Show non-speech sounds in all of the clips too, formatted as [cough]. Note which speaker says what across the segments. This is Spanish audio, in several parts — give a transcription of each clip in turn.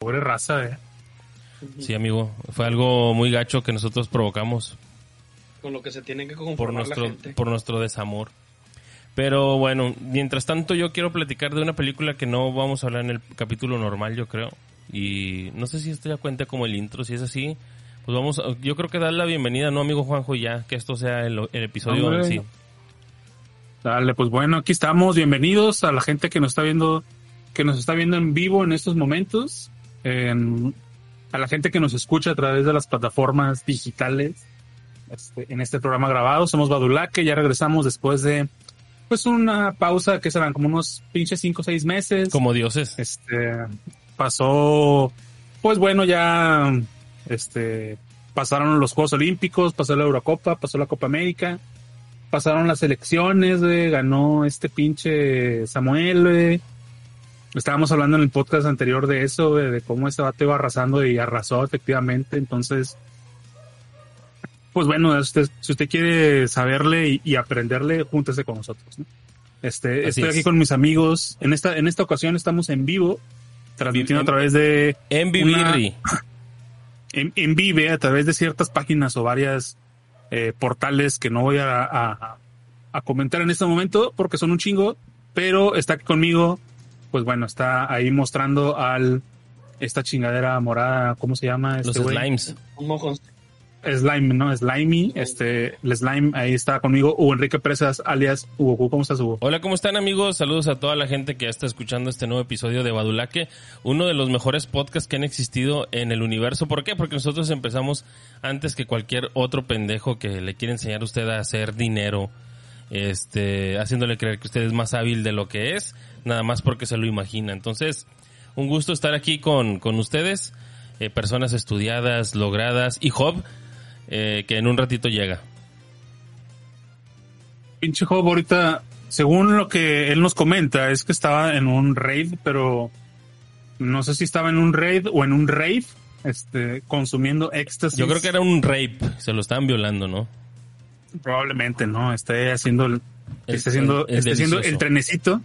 Speaker 1: Pobre raza, eh.
Speaker 2: Sí, amigo. Fue algo muy gacho que nosotros provocamos
Speaker 3: Con lo que se tiene que
Speaker 2: por
Speaker 3: conformar
Speaker 2: nuestro,
Speaker 3: la gente.
Speaker 2: por nuestro desamor. Pero bueno, mientras tanto yo quiero platicar de una película que no vamos a hablar en el capítulo normal, yo creo. Y no sé si esto ya cuenta como el intro, si es así. Pues vamos, a- yo creo que dar la bienvenida, ¿no, amigo Juanjo? Ya, que esto sea el, el episodio en
Speaker 1: Hombre.
Speaker 2: sí.
Speaker 1: Dale, pues bueno, aquí estamos. Bienvenidos a la gente que nos está viendo, que nos está viendo en vivo en estos momentos. En- a la gente que nos escucha a través de las plataformas digitales. este, en este programa grabado. Somos Badulaque, ya regresamos después de pues una pausa que serán como unos pinches cinco o seis meses.
Speaker 2: Como dioses.
Speaker 1: Este pasó, pues bueno, ya este pasaron los Juegos Olímpicos, pasó la Eurocopa, pasó la Copa América, pasaron las elecciones, ganó este pinche Samuel. Estábamos hablando en el podcast anterior de eso, de cómo este vato iba arrasando y arrasó efectivamente. Entonces, pues bueno, usted, si usted quiere saberle y, y aprenderle, júntese con nosotros. ¿no? Este,
Speaker 2: Así
Speaker 1: estoy
Speaker 2: es.
Speaker 1: aquí con mis amigos. En esta, en esta ocasión estamos en vivo, transmitiendo a través de
Speaker 2: En Vivirri. [laughs]
Speaker 1: en, en Vive a través de ciertas páginas o varias eh, portales que no voy a, a- a comentar en este momento porque son un chingo, pero está aquí conmigo, pues bueno, está ahí mostrando al esta chingadera morada, ¿cómo se llama?
Speaker 2: Los
Speaker 1: este güey?
Speaker 2: slimes.
Speaker 3: Un mojón.
Speaker 1: Slime, ¿no? Slimy, este, el Slime, ahí está conmigo, Hugo Enrique Presas, alias Hugo. ¿cómo estás, Hugo?
Speaker 2: Hola, ¿cómo están amigos? Saludos a toda la gente que ya está escuchando este nuevo episodio de Badulaque, uno de los mejores podcasts que han existido en el universo. ¿Por qué? Porque nosotros empezamos antes que cualquier otro pendejo que le quiere enseñar a usted a hacer dinero, este, haciéndole creer que usted es más hábil de lo que es, nada más porque se lo imagina. Entonces, un gusto estar aquí con, con ustedes, eh, personas estudiadas, logradas, y Job, eh, que en un ratito llega.
Speaker 1: Pinche Job ahorita, según lo que él nos comenta, es que estaba en un raid, pero no sé si estaba en un raid o en un rave, este, consumiendo éxtasis.
Speaker 2: Yo creo que era un rape, se lo estaban violando, ¿no?
Speaker 1: Probablemente, ¿no? Esté haciendo el,
Speaker 2: El-
Speaker 1: esté haciendo,
Speaker 2: el- el
Speaker 1: esté haciendo el trenecito.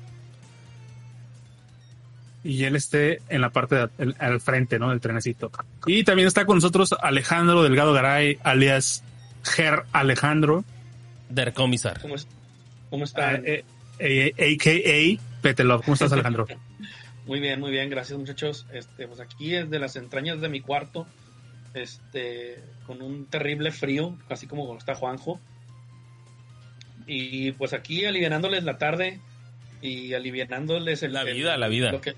Speaker 1: Y él esté en la parte de- el- al frente, ¿no? Del trenecito. Y también está con nosotros Alejandro Delgado Garay, alias Ger Alejandro,
Speaker 2: Der Comisar.
Speaker 3: ¿Cómo, es- cómo
Speaker 1: ah,
Speaker 3: están?
Speaker 1: eh, eh, a.k.a. Petelov. ¿Cómo estás, Alejandro? [laughs]
Speaker 3: Muy bien, muy bien, gracias muchachos. Este, pues aquí desde las entrañas de mi cuarto, este, con un terrible frío, así como está Juanjo. Y pues aquí alivianándoles la tarde y alivianándoles el,
Speaker 2: La
Speaker 3: el-
Speaker 2: vida, la vida.
Speaker 3: Lo que,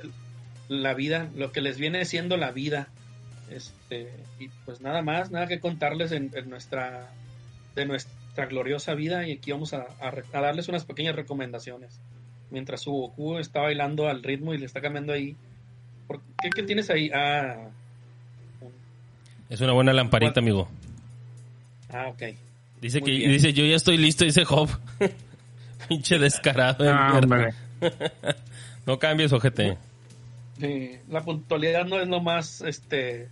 Speaker 3: la vida, lo que les viene siendo la vida. Este, y pues nada más, nada que contarles en, en nuestra, de nuestra gloriosa vida y aquí vamos a, a a darles unas pequeñas recomendaciones mientras su Goku está bailando al ritmo y le está cambiando ahí. ¿Por qué, qué tienes ahí? Ah, un-
Speaker 2: Es una buena lamparita, amigo.
Speaker 3: ah ok.
Speaker 2: Dice
Speaker 3: Muy
Speaker 2: que
Speaker 3: bien.
Speaker 2: dice, yo ya estoy listo, dice Job. [laughs] Pinche descarado. de
Speaker 1: Ah, [laughs]
Speaker 2: no cambies, ojete.
Speaker 3: Sí, la puntualidad no es lo más, este,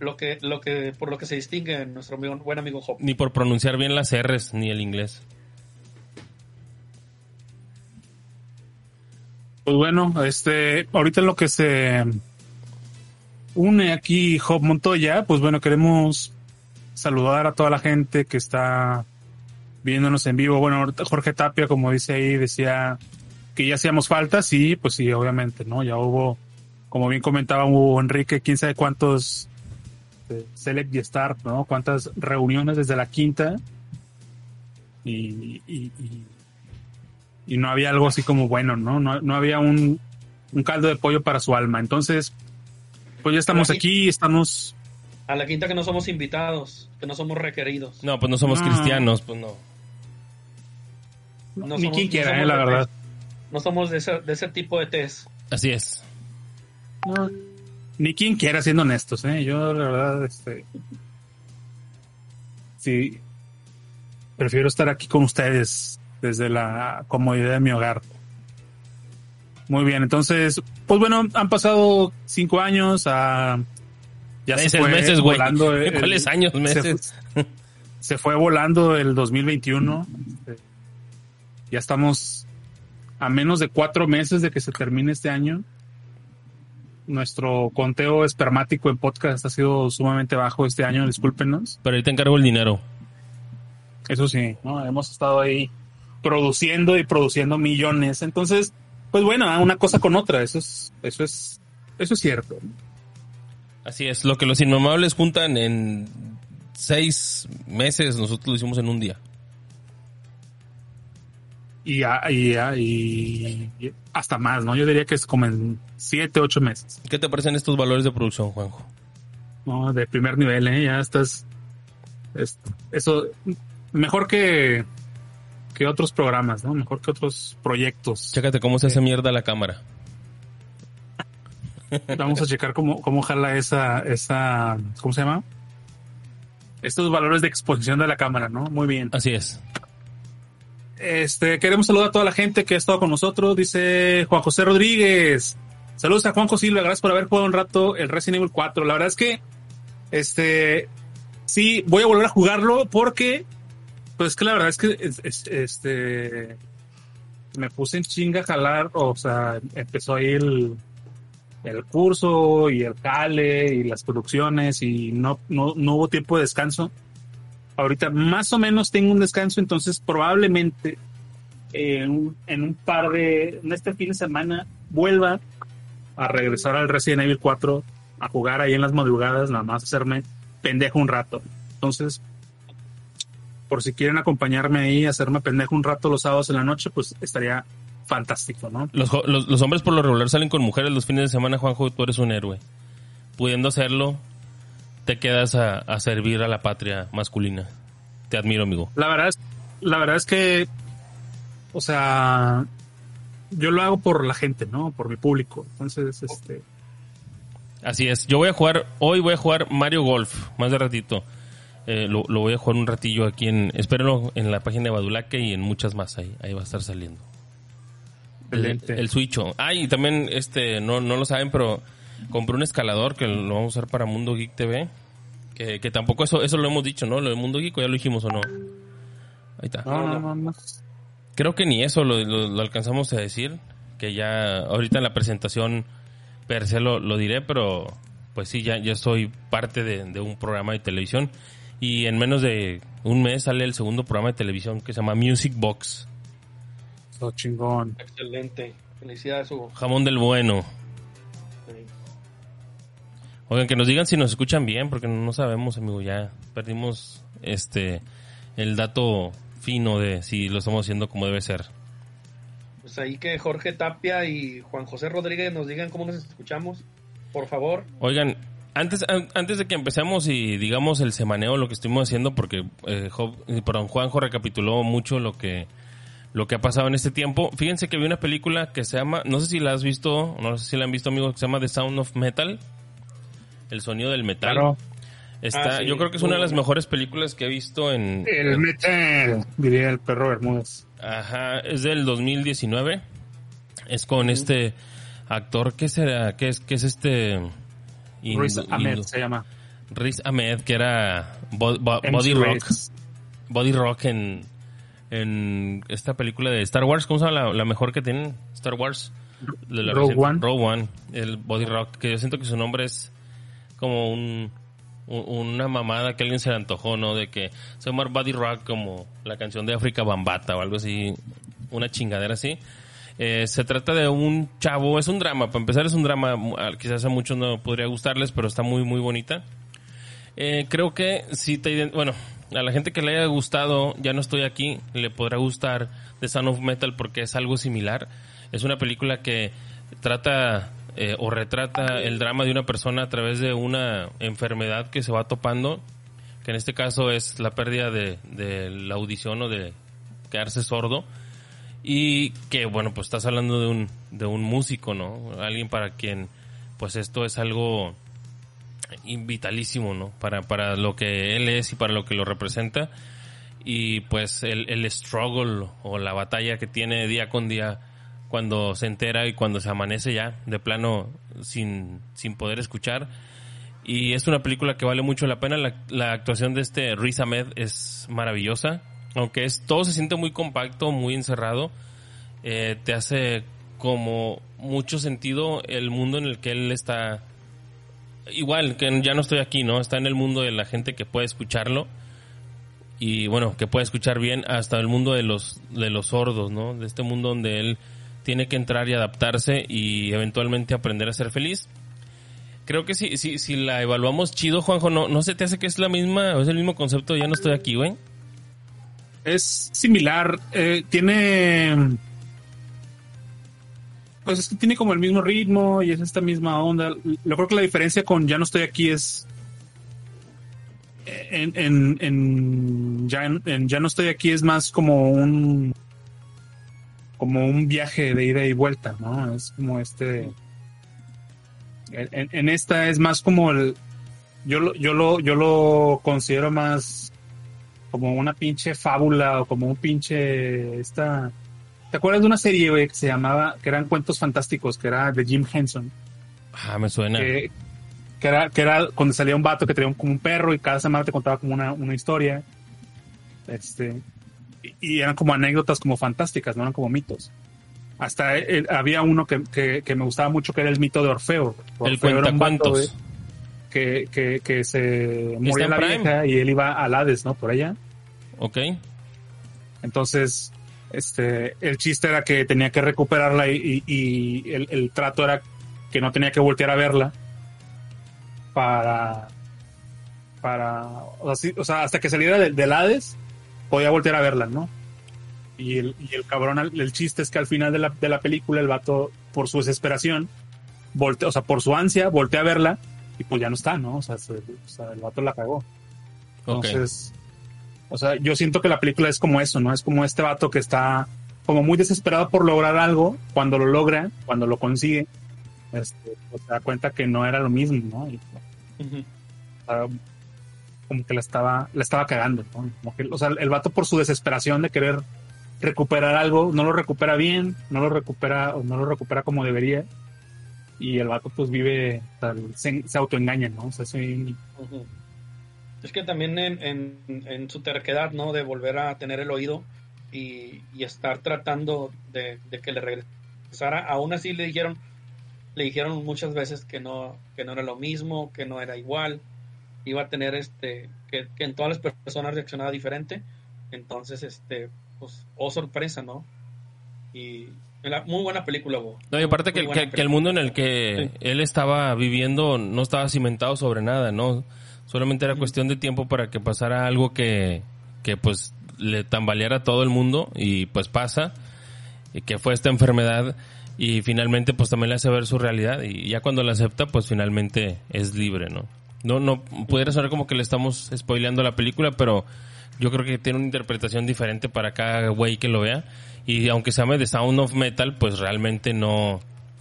Speaker 3: lo que, lo que, por lo que se distingue nuestro amigo- buen amigo Job.
Speaker 2: Ni por pronunciar bien las R's, ni el inglés.
Speaker 1: Pues bueno, este, ahorita en lo que se une aquí Job Montoya, pues bueno, queremos saludar a toda la gente que está viéndonos en vivo. Bueno, Jorge Tapia, como dice ahí, decía que ya hacíamos falta, sí, pues sí, obviamente, ¿no? Ya hubo, como bien comentaba Hugo Enrique, quién sabe cuántos eh, Select y Start, ¿no? Cuántas reuniones desde la quinta y, y- y- y no había algo así como bueno, ¿no? No, no había un, un caldo de pollo para su alma. Entonces, pues ya estamos
Speaker 3: aquí-
Speaker 1: aquí, estamos
Speaker 3: A la quinta que no somos invitados, que no somos requeridos.
Speaker 2: No, pues no somos
Speaker 1: No.
Speaker 2: cristianos, pues no.
Speaker 3: No
Speaker 1: ni
Speaker 3: somos-
Speaker 1: quien quiera, eh, la verdad.
Speaker 3: test. No somos de ese, de ese tipo de test.
Speaker 2: Así es.
Speaker 1: Ni quien quiera, siendo honestos, ¿eh? Yo, la verdad, este. Sí. Prefiero estar aquí con ustedes desde la comodidad de mi hogar. Muy bien, entonces, pues bueno, han pasado cinco años. a ya se
Speaker 2: meses,
Speaker 1: fue
Speaker 2: meses, güey.
Speaker 1: volando [laughs] el-
Speaker 2: ¿Cuáles años,
Speaker 1: se
Speaker 2: meses?
Speaker 1: fue- se fue volando el 2021. Este, Ya estamos a menos de cuatro meses de que se termine este año. nuestro conteo espermático en podcast ha sido sumamente bajo este año, discúlpenos.
Speaker 2: Pero ahí te encargo el dinero.
Speaker 1: Eso sí, ¿no? Hemos estado ahí produciendo y produciendo millones. Entonces, pues bueno, una cosa con otra, eso es, eso es, eso es cierto.
Speaker 2: Así es, lo que los inmamables juntan en seis meses, nosotros lo hicimos en un día.
Speaker 1: Y, y, y, hasta más, ¿no? Yo diría que es como en siete, ocho meses.
Speaker 2: ¿Qué te parecen estos valores de producción, Juanjo?
Speaker 1: No, de primer nivel, ¿eh? Ya estás... eso, mejor que, que otros programas, ¿no? Mejor que otros proyectos.
Speaker 2: Chécate cómo se hace mierda la cámara.
Speaker 1: Vamos a checar cómo, cómo jala esa, esa, ¿cómo se llama? Estos valores de exposición de la cámara, ¿no? Muy bien.
Speaker 2: Así es.
Speaker 1: Este, queremos saludar a toda la gente que ha estado con nosotros. Dice Juan José Rodríguez. Saludos a Juanjo Silva, gracias por haber jugado un rato el Resident Evil 4. La verdad es que, este, sí, voy a volver a jugarlo porque, pues que la verdad es que, este, me puse en chinga a jalar, o sea, empezó ahí el, el curso y el cale y las producciones y no, no, no hubo tiempo de descanso. Ahorita más o menos tengo un descanso, entonces probablemente en un, en un par de, en este fin de semana vuelva a regresar al Resident Evil 4 a jugar ahí en las madrugadas, nada más hacerme pendejo un rato. Entonces, por si quieren acompañarme ahí, hacerme pendejo un rato los sábados en la noche, pues estaría fantástico, ¿no?
Speaker 2: Los, los, hombres por lo regular salen con mujeres los fines de semana, Juanjo, tú eres un héroe. Pudiendo hacerlo, te quedas a, a, servir a la patria masculina. Te admiro, amigo.
Speaker 1: La verdad es, la verdad es que, o sea, yo lo hago por la gente, ¿no? Por mi público. Entonces, este...
Speaker 2: Así es. Yo voy a jugar, hoy voy a jugar Mario Golf, más de ratito. Eh, lo, lo, voy a jugar un ratillo aquí en, espérenlo en la página de Badulaque y en muchas más ahí, ahí va a estar saliendo. El, el, Switch. Ah, y también, este, no, no lo saben, pero compré un escalador que lo vamos a usar para Mundo Geek TV. Que, que tampoco eso, eso lo hemos dicho, ¿no? Lo de Mundo Geek, ya lo dijimos o no. Ahí está.
Speaker 1: No, no, no,
Speaker 2: Creo que ni eso lo, lo, lo, alcanzamos a decir. Que ya ahorita en la presentación per se lo, lo diré, pero pues sí, ya, ya soy parte de, de, un programa de televisión. Y en menos de un mes sale el segundo programa de televisión que se llama Music Box.
Speaker 1: Oh, chingón.
Speaker 3: Excelente. Felicidades, Hugo.
Speaker 2: Jamón del bueno. Oigan, que nos digan si nos escuchan bien, porque no sabemos, amigo, ya perdimos este el dato fino de si lo estamos haciendo como debe ser.
Speaker 3: Pues ahí que Jorge Tapia y Juan José Rodríguez nos digan cómo nos escuchamos, por favor.
Speaker 2: Oigan, antes, antes de que empecemos y digamos el semaneo, lo que estuvimos haciendo, porque eh, Job, perdón, Juanjo recapituló mucho lo que lo que ha pasado en este tiempo. Fíjense que vi una película que se llama, no sé si la has visto, no sé si la han visto amigos, que se llama The Sound of Metal, el sonido del metal.
Speaker 1: Claro.
Speaker 2: Está, ah, sí. Yo creo que es una de las mejores películas que he visto en...
Speaker 1: El metal, diría el perro Bermúdez.
Speaker 2: Ajá, es del 2019. Es con uh -huh. este actor, ¿qué será? ¿Qué es, qué es este?
Speaker 1: Riz Ahmed se llama.
Speaker 2: Riz Ahmed, que era bo, bo, Body Rock. Body Rock en, en esta película de Star Wars. ¿Cómo se llama la, la mejor que tienen? Star Wars.
Speaker 1: De la Rogue One.
Speaker 2: Rogue One, el Body Rock, que yo siento que su nombre es como un, un, una mamada que alguien se le antojó, ¿no? De que se llama Body Rock como la canción de África Bambata o algo así, una chingadera así. Eh, se trata de un chavo, es un drama, para empezar es un drama, quizás a muchos no podría gustarles, pero está muy, muy bonita. Eh, creo que si te, bueno, a la gente que le haya gustado, ya no estoy aquí, le podrá gustar The Sound of Metal porque es algo similar. Es una película que trata eh, o retrata el drama de una persona a través de una enfermedad que se va topando, que en este caso es la pérdida de, de la audición o de quedarse sordo. Y que, bueno, pues estás hablando de un, de un músico, ¿no? Alguien para quien, pues esto es algo vitalísimo, ¿no? Para, para lo que él es y para lo que lo representa. Y pues el, el struggle o la batalla que tiene día con día cuando se entera y cuando se amanece ya, de plano, sin, sin poder escuchar. Y es una película que vale mucho la pena. La, la actuación de este Riz Ahmed es maravillosa. Aunque es, todo se siente muy compacto, muy encerrado. Eh, te hace como mucho sentido el mundo en el que él está. Igual, que ya no estoy aquí, ¿no? Está en el mundo de la gente que puede escucharlo. Y bueno, que puede escuchar bien hasta el mundo de los, de los sordos, ¿no? De este mundo donde él tiene que entrar y adaptarse y eventualmente aprender a ser feliz. Creo que si, si, si la evaluamos chido, Juanjo, ¿no, ¿no se te hace que es la misma, es el mismo concepto? Ya no estoy aquí, güey.
Speaker 1: Es similar, eh, tiene pues es que tiene como el mismo ritmo y es esta misma onda. Lo creo que la diferencia con Ya no estoy aquí es en, en, en, ya, en Ya no estoy aquí es más como un como un viaje de ida y vuelta, ¿no? Es como este en, en esta es más como el yo lo, yo lo yo lo considero más como una pinche fábula o como un pinche esta ¿Te acuerdas de una serie, güey, que se llamaba, que eran cuentos fantásticos, que era de Jim Henson?
Speaker 2: Ah, me suena.
Speaker 1: Que, era, que era cuando salía un vato que tenía como un perro y cada semana te contaba como una, una historia. Este, y, eran como anécdotas como fantásticas, no eran como mitos. Hasta había uno que, que, me gustaba mucho que era el mito de Orfeo.
Speaker 2: el cuentacuentos.
Speaker 1: Que, que, que se moría la vieja y él iba al Hades, ¿no? Por allá.
Speaker 2: Ok.
Speaker 1: Entonces, este, el chiste era que tenía que recuperarla y, el, trato era que no tenía que voltear a verla para, para, o sea, hasta que saliera del, del, Hades podía voltear a verla, ¿no? Y el, y el cabrón, el chiste es que al final de la, de la película el vato, por su desesperación, voltea, o sea, por su ansia, voltea a verla y pues ya no está, ¿no? O sea, el vato la cagó. Entonces, o sea, yo siento que la película es como eso, ¿no? Es como este vato que está como muy desesperado por lograr algo, cuando lo logra, cuando lo consigue, este, pues se da cuenta que no era lo mismo, ¿no? Y, como que la estaba, la estaba cagando, ¿no? Como que, o sea, el vato por su desesperación de querer recuperar algo, no lo recupera bien, no lo recupera, o no lo recupera como debería. Y el vato pues vive, se, autoengaña, ¿no? O sea, soy,
Speaker 3: es que también en, en, su terquedad, ¿no? De volver a tener el oído y, estar tratando de, que le regresara, aún así le dijeron, le dijeron muchas veces que no, que no era lo mismo, que no era igual, iba a tener este, que, en todas las personas reaccionaba diferente. Entonces, este, pues, oh sorpresa, ¿no? Y muy buena película,
Speaker 2: No, y aparte que, que, el mundo en el que él estaba viviendo no estaba cimentado sobre nada, ¿no? Solamente era cuestión de tiempo para que pasara algo que, que pues le tambaleara a todo el mundo y pues pasa, y que fue esta enfermedad y finalmente pues también le hace ver su realidad y ya cuando la acepta pues finalmente es libre, ¿no? No, no, pudiera sonar como que le estamos spoileando la película, pero yo creo que tiene una interpretación diferente para cada güey que lo vea y aunque se llame The Sound of Metal pues realmente no,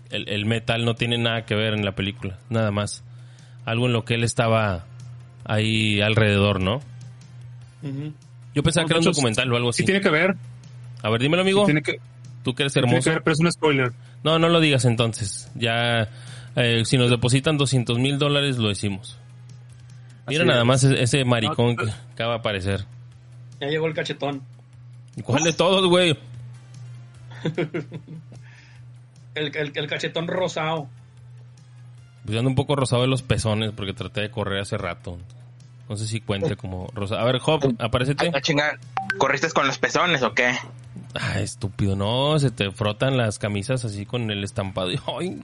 Speaker 2: el, el metal no tiene nada que ver en la película, nada más. Algo en lo que él estaba ahí alrededor, ¿no? Yo pensaba que era un documental o algo así.
Speaker 1: Sí tiene que ver.
Speaker 2: A ver, dímelo, amigo.
Speaker 1: tiene que,
Speaker 2: Tú que eres hermoso.
Speaker 1: Tiene que pero es un spoiler.
Speaker 2: No, no lo digas entonces. Ya, eh, si nos depositan 200 mil dólares, lo decimos. Mira nada más ese maricón que acaba de aparecer.
Speaker 3: Ya llegó el cachetón.
Speaker 2: ¿Cuál de todos, güey? [laughs]
Speaker 3: el, el, el, cachetón rosado.
Speaker 2: Pues ando un poco rosado de los pezones porque traté de correr hace rato. No sé si cuente como rosa. A ver, Job, aparecete.
Speaker 4: ¿corriste con los pezones o qué?
Speaker 2: Ah, estúpido, no, se te frotan las camisas así con el estampado. [laughs]
Speaker 4: Ay,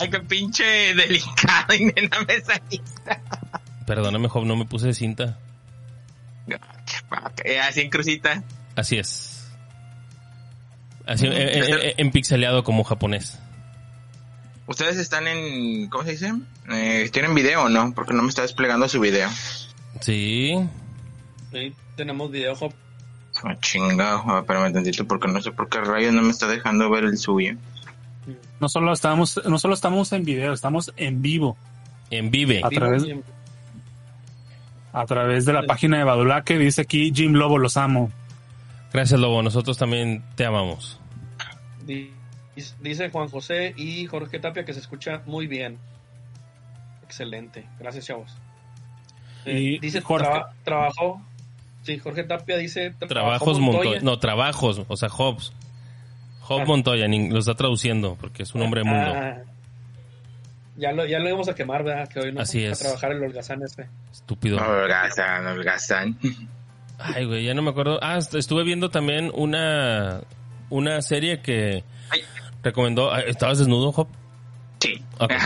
Speaker 4: ay qué pinche delicado y nena me
Speaker 2: Perdóname, Job, no me puse cinta.
Speaker 4: así en crucita.
Speaker 2: Así es. Así, en, pixeleado como japonés.
Speaker 4: Ustedes están en, ¿cómo se dice? Eh, ¿Tienen video no? Porque no me está desplegando su video.
Speaker 2: Sí.
Speaker 3: Sí, tenemos video, Hop.
Speaker 4: Oh, chingado, espérame tantito porque no sé por qué rayos no me está dejando ver el suyo.
Speaker 1: No solo estamos, no solo estamos en video, estamos en vivo.
Speaker 2: En vive.
Speaker 1: A través, a través de la página de Badula que dice aquí Jim Lobo los amo.
Speaker 2: Gracias Lobo, nosotros también te amamos.
Speaker 3: Dice Juan José y Jorge Tapia que se escucha muy bien. Excelente. Gracias, chavos. Eh, dice Jorge. trabajó. Sí, Jorge Tapia dice.
Speaker 2: Trabajos Montoya. No, trabajos. O sea, Hobbs. Job Montoya, ni- lo está traduciendo porque es un hombre de mundo.
Speaker 3: Ya lo, ya lo íbamos a quemar, ¿verdad? Que hoy no
Speaker 2: Así
Speaker 3: a trabajar el holgazán este.
Speaker 2: Estúpido.
Speaker 4: Holgazán, holgazán.
Speaker 2: Ay, güey, ya no me acuerdo. Ah, est- estuve viendo también una, una serie que
Speaker 4: Ay.
Speaker 2: recomendó. ah, ¿Estabas desnudo, Job?
Speaker 4: Sí.
Speaker 2: Ok. [laughs]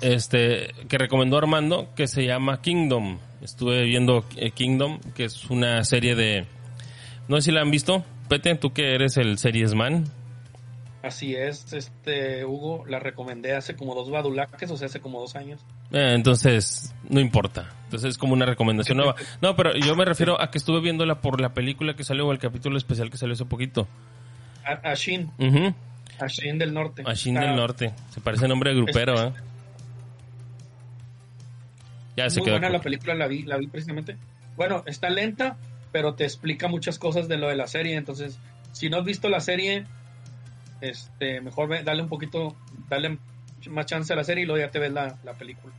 Speaker 2: Este, que recomendó Armando, que se llama Kingdom. Estuve viendo eh, Kingdom, que es una serie de... No sé si la han visto. Pete, tú que eres el series man.
Speaker 3: Así es, este Hugo, la recomendé hace como dos badulaques, o sea, hace como dos años.
Speaker 2: Eh, entonces, no importa. Entonces es como una recomendación nueva. [laughs] No, pero yo me refiero a que estuve viéndola por la película que salió o el capítulo especial que salió hace poquito.
Speaker 3: A- Ashin. Ashin del Norte.
Speaker 2: Ashin del Norte. Se parece nombre de grupero, ¿eh? Ya se
Speaker 3: Muy
Speaker 2: quedó.
Speaker 3: buena la película, la vi, la vi precisamente. Bueno, está lenta, pero te explica muchas cosas de lo de la serie. Entonces, si no has visto la serie, este, mejor ve, dale un poquito, dale más chance a la serie y luego ya te ves la, la película.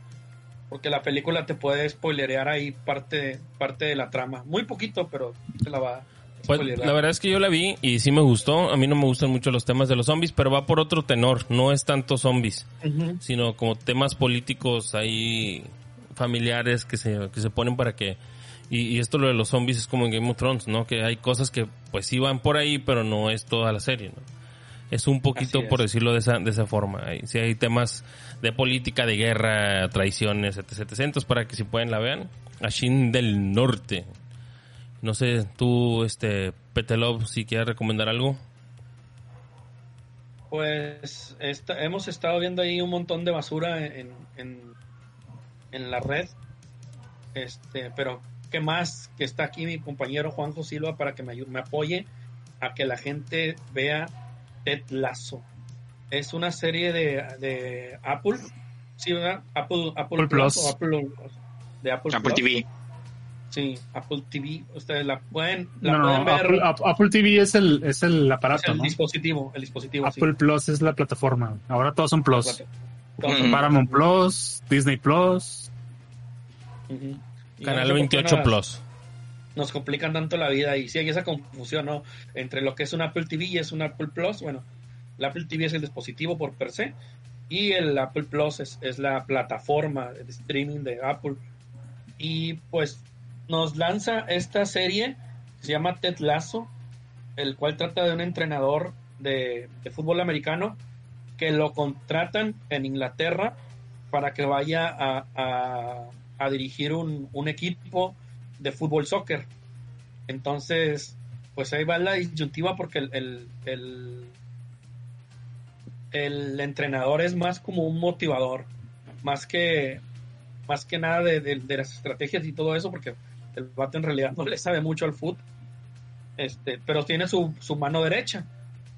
Speaker 3: Porque la película te puede spoilerear ahí parte, parte de la trama. Muy poquito, pero te la va a
Speaker 2: Pues, la verdad es que yo la vi y sí me gustó. A mí no me gustan mucho los temas de los zombies, pero va por otro tenor. No es tanto zombies, sino como temas políticos ahí familiares que se, que se ponen para que... Y, y esto lo de los zombies es como en Game of Thrones, ¿no? Que hay cosas que pues sí van por ahí, pero no es toda la serie, ¿no? Es un poquito,
Speaker 3: es.
Speaker 2: por decirlo de esa, de esa forma. Sí hay temas de política, de guerra, traiciones, etc. para que si pueden la vean. Ashin del Norte. No sé, tú, este, Petelov, si quieres recomendar algo.
Speaker 3: Pues esta- hemos estado viendo ahí un montón de basura en, en, en la red. Este, pero qué más que está aquí mi compañero Juanjo Silva para que me ayude, me apoye a que la gente vea Ted Lasso. Es una serie de, de Apple, sí, ¿verdad? Apple, Apple,
Speaker 1: Apple Plus.
Speaker 3: o Apple de Apple,
Speaker 4: Apple
Speaker 3: Plus.
Speaker 4: TV.
Speaker 3: Sí, Apple TV. Ustedes la pueden, la
Speaker 1: No,
Speaker 3: pueden
Speaker 1: no,
Speaker 3: ver.
Speaker 1: Apple, Ap- Apple TV es el, es el
Speaker 3: es
Speaker 1: aparato,
Speaker 3: el
Speaker 1: ¿no?
Speaker 3: dispositivo, el dispositivo. sí.
Speaker 1: Apple Plus es la plataforma. Ahora todos son Plus.
Speaker 3: Todos
Speaker 4: Mm.
Speaker 1: Paramount Plus, Disney Plus.
Speaker 3: Ujú. Y
Speaker 2: Canal
Speaker 3: no sé por qué
Speaker 2: 28
Speaker 3: nos-
Speaker 2: Plus.
Speaker 3: Nos complican tanto la vida y sí hay esa confusión, ¿no? Entre lo que es un Apple TV y es un Apple Plus. Bueno, el Apple TV es el dispositivo por per se y el Apple Plus es, es la plataforma de streaming de Apple. Y pues nos lanza esta serie que se llama Ted Lasso, el cual trata de un entrenador de, de fútbol americano que lo contratan en Inglaterra para que vaya a, a- a dirigir un, un equipo de fútbol soccer. Entonces, pues ahí va la disyuntiva porque el, el, el, entrenador es más como un motivador, más que, más que nada de, de- de las estrategias y todo eso, porque el vato en realidad [laughs] no le sabe mucho al fútbol. Este, pero tiene su, su mano derecha,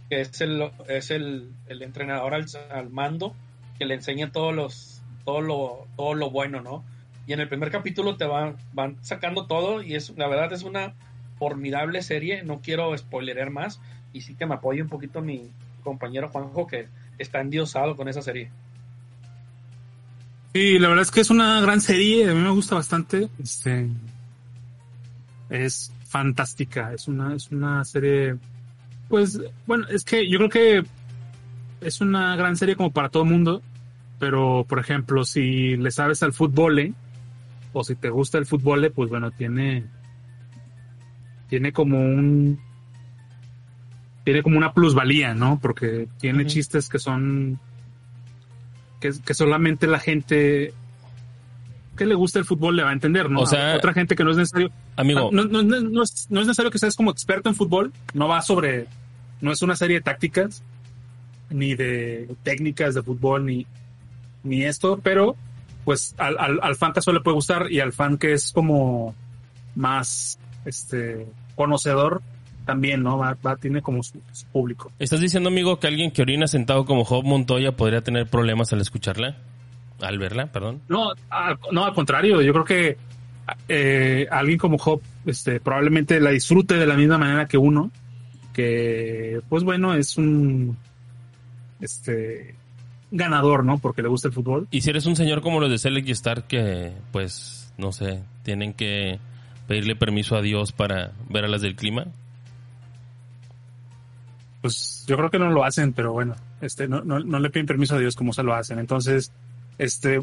Speaker 3: que es el, es el, el entrenador al, al mando, que le enseña todos los, todo lo, todo lo bueno, ¿no? Y en el primer capítulo te van, van sacando todo y es, la verdad es una formidable serie, no quiero spoilerear más y sí que me apoye un poquito mi compañero Juanjo que está endiosado con esa serie.
Speaker 1: Sí, la verdad es que es una gran serie, a mí me gusta bastante. Este es fantástica, es una es una serie pues bueno, es que yo creo que es una gran serie como para todo el mundo, pero por ejemplo, si le sabes al fútbol eh, o si te gusta el fútbol, eh, pues bueno, tiene tiene como un tiene como una plusvalía, ¿no? Porque tiene chistes que son que, que solamente la gente que le gusta el fútbol le va a entender, ¿no?
Speaker 2: O sea-
Speaker 1: otra gente que no es necesario.
Speaker 2: Amigo,
Speaker 1: No, no- no- no es, no es necesario que seas como experto en fútbol. No va sobre. No es una serie de tácticas, ni de técnicas de fútbol, ni, ni esto, pero pues al, al, al fan casual le puede gustar y al fan que es como más este conocedor también, ¿no? Va, va- tiene como su, su público.
Speaker 2: ¿estás diciendo, amigo, que alguien que orina sentado como Job Montoya podría tener problemas al escucharla? Al verla, perdón.
Speaker 1: No, al- no, al contrario, yo creo que eh, alguien como Job este, probablemente la disfrute de la misma manera que uno, que pues bueno, es un este ganador, ¿no? Porque le gusta el fútbol.
Speaker 2: Y si eres un señor como los de Select y Star que, pues, no sé, tienen que pedirle permiso a Dios para ver a las del clima.
Speaker 1: pues yo creo que no lo hacen, pero bueno, este, no, no, no le piden permiso a Dios como se lo hacen. Entonces, este,